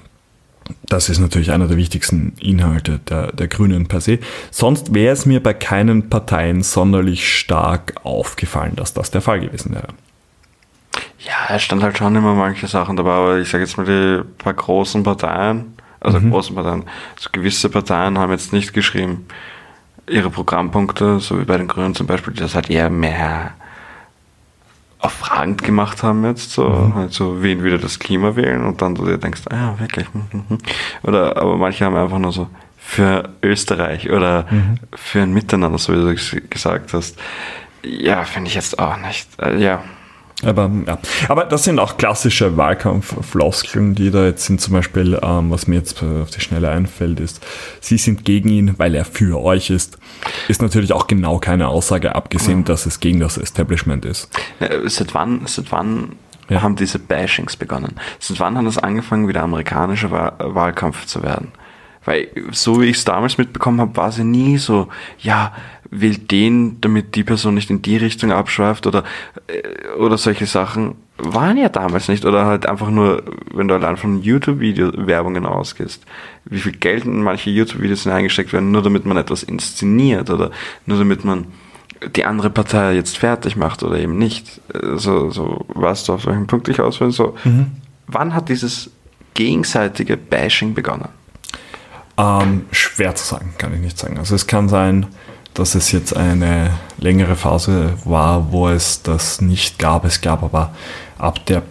das ist natürlich einer der wichtigsten Inhalte der, der Grünen per se. Sonst wäre es mir bei keinen Parteien sonderlich stark aufgefallen, dass das der Fall gewesen wäre.
Ja, es stand halt schon immer manche Sachen dabei, aber ich sage jetzt mal die paar großen Parteien, also großen Parteien, so gewisse Parteien haben jetzt nicht geschrieben, ihre Programmpunkte, so wie bei den Grünen zum Beispiel, das halt eher mehr auf fragend gemacht haben jetzt, so, halt so, wen würde das Klima wählen und dann du dir denkst, ah ja, wirklich, hm, hm, hm. oder, aber manche haben einfach nur so, für Österreich oder für ein Miteinander, so wie du es gesagt hast. Ja, finde ich jetzt auch nicht, äh, ja.
Aber, ja. Aber das sind auch klassische Wahlkampffloskeln, die da jetzt sind. Zum Beispiel, ähm, was mir jetzt auf die Schnelle einfällt, ist, Sie sind gegen ihn, weil er für euch ist. Ist natürlich auch genau keine Aussage, abgesehen, dass es gegen das Establishment ist.
Ja, Seit wann, seit wann
Ja.
haben diese Bashings begonnen? Seit wann hat es angefangen, wieder amerikanischer Wahl Wahlkampf zu werden? Weil, so wie ich es damals mitbekommen habe, war sie nie so, ja, wählt den, damit die Person nicht in die Richtung abschweift oder, äh, oder solche Sachen. Waren ja damals nicht. Oder halt einfach nur, wenn du allein von YouTube-Video-Werbungen ausgehst, wie viel Geld in manche YouTube-Videos hineingesteckt werden, nur damit man etwas inszeniert oder nur damit man die andere Partei jetzt fertig macht oder eben nicht. Äh, So, so weißt du, auf welchen Punkt ich aus will. So, Wann hat dieses gegenseitige Bashing begonnen?
Ähm, schwer zu sagen, kann ich nicht sagen. Also es kann sein, dass es jetzt eine längere Phase war, wo es das nicht gab. Es gab aber ab der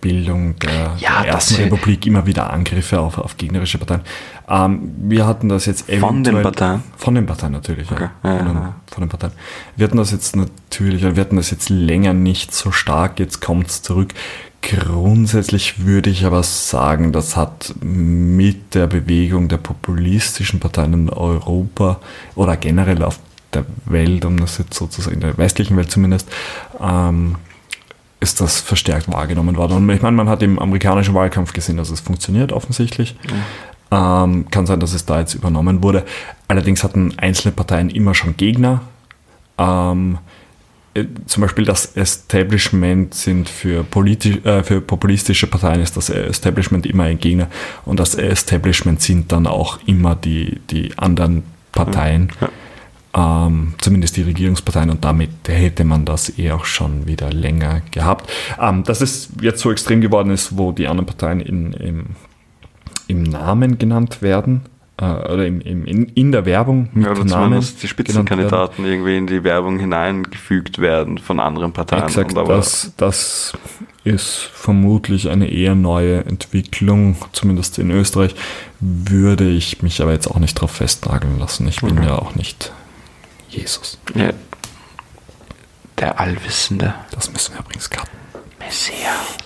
Bildung der,
Ja,
der Ersten Republik immer wieder Angriffe auf, auf gegnerische Parteien. Ähm, wir hatten das jetzt
Von den Parteien?
Von den Parteien natürlich,
Okay.
ja.
Ja,
Von, den, von den Parteien. Wir hatten das jetzt natürlich, wir hatten das jetzt länger nicht so stark, jetzt kommt es zurück. Grundsätzlich würde ich aber sagen, das hat mit der Bewegung der populistischen Parteien in Europa oder generell auf der Welt, um das jetzt sozusagen in der westlichen Welt zumindest, ähm, ist das verstärkt wahrgenommen worden. Und ich meine, man hat im amerikanischen Wahlkampf gesehen, dass es funktioniert offensichtlich. Ähm, kann sein, dass es da jetzt übernommen wurde. Allerdings hatten einzelne Parteien immer schon Gegner. Ähm, äh, zum Beispiel das Establishment sind für, politi äh, für populistische Parteien ist das Establishment immer ein Gegner und das Establishment sind dann auch immer die, die anderen Parteien, ähm, zumindest die Regierungsparteien und damit hätte man das eh auch schon wieder länger gehabt. Ähm, dass es jetzt so extrem geworden ist, wo die anderen Parteien in, im, im Namen genannt werden, äh, oder im, im, in, in der Werbung mit
Ja, oder
Namen
zumindest die. Spitzenkandidaten irgendwie in die Werbung hineingefügt werden von anderen Parteien.
Exakt, das, das ist vermutlich eine eher neue Entwicklung, zumindest in Österreich, würde ich mich aber jetzt auch nicht drauf festnageln lassen. Ich bin
Mhm.
ja auch nicht Jesus.
ja, der Allwissende
Das müssen wir übrigens cutten.
Messias.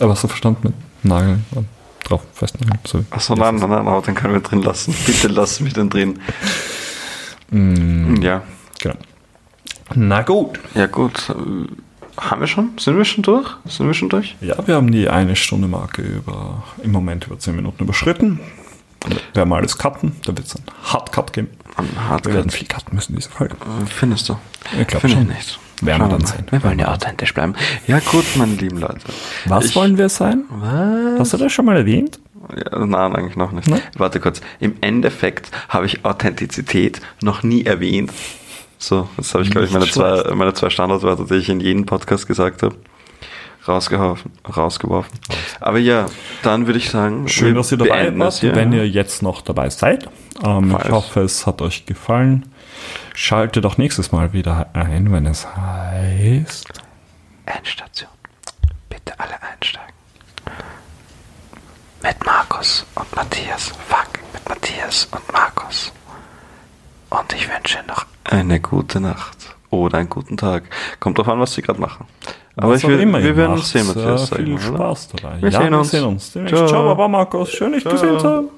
Aber hast du verstanden mit Nageln und drauf festnageln? So,
Achso, nein, nein, nein, aber den können wir drin lassen. Bitte lassen wir den drin.
Mm,
Ja,
genau. Na gut.
ja gut. Haben wir schon? Sind wir schon durch? Sind wir schon durch?
Ja, wir haben die eine Stunde Marke über, im Moment über 10 Minuten überschritten. Wir werden mal alles cutten, da wird es einen Hardcut geben.
Am
Wir werden
Hardcut.
viel cutten müssen in dieser Folge.
Äh, Findest du?
Ich glaube
Finde
schon.
ich nicht.
Werden wir dann
mal.
sehen.
Wir wollen ja
wir
authentisch bleiben. Ja gut, meine lieben Leute.
Was
Ich-
wollen wir sein?
Was?
Hast du das schon mal erwähnt?
Ja, nein, eigentlich noch nicht.
Nein?
Warte kurz. Im Endeffekt habe ich Authentizität noch nie erwähnt. So, jetzt habe ich, glaube ich, meine zwei, meine zwei Standardwörter, die ich in jedem Podcast gesagt habe, rausgeworfen. rausgeworfen. Aber ja, dann würde ich sagen,
Schön, dass ihr dabei wart, wenn ihr jetzt noch dabei seid. Ähm, ich hoffe, es hat euch gefallen. Schaltet auch nächstes Mal wieder ein, wenn es heißt.
Endstation. Bitte alle einsteigen. Mit Markus und Matthias. Fuck, mit Matthias und Markus. Und ich wünsche noch eine gute Nacht oder einen guten Tag. Kommt drauf an, was sie gerade machen. Aber
Was
ich will,
immer
wir werden uns sehen,
Äh,
Matthias.
Viel
sagen wir, oder?
Spaß dabei.
Wir
ja,
sehen
wir
uns.
sehen uns.
Ciao.
Ciao, Baba Markus. Schön, dich gesehen zu haben.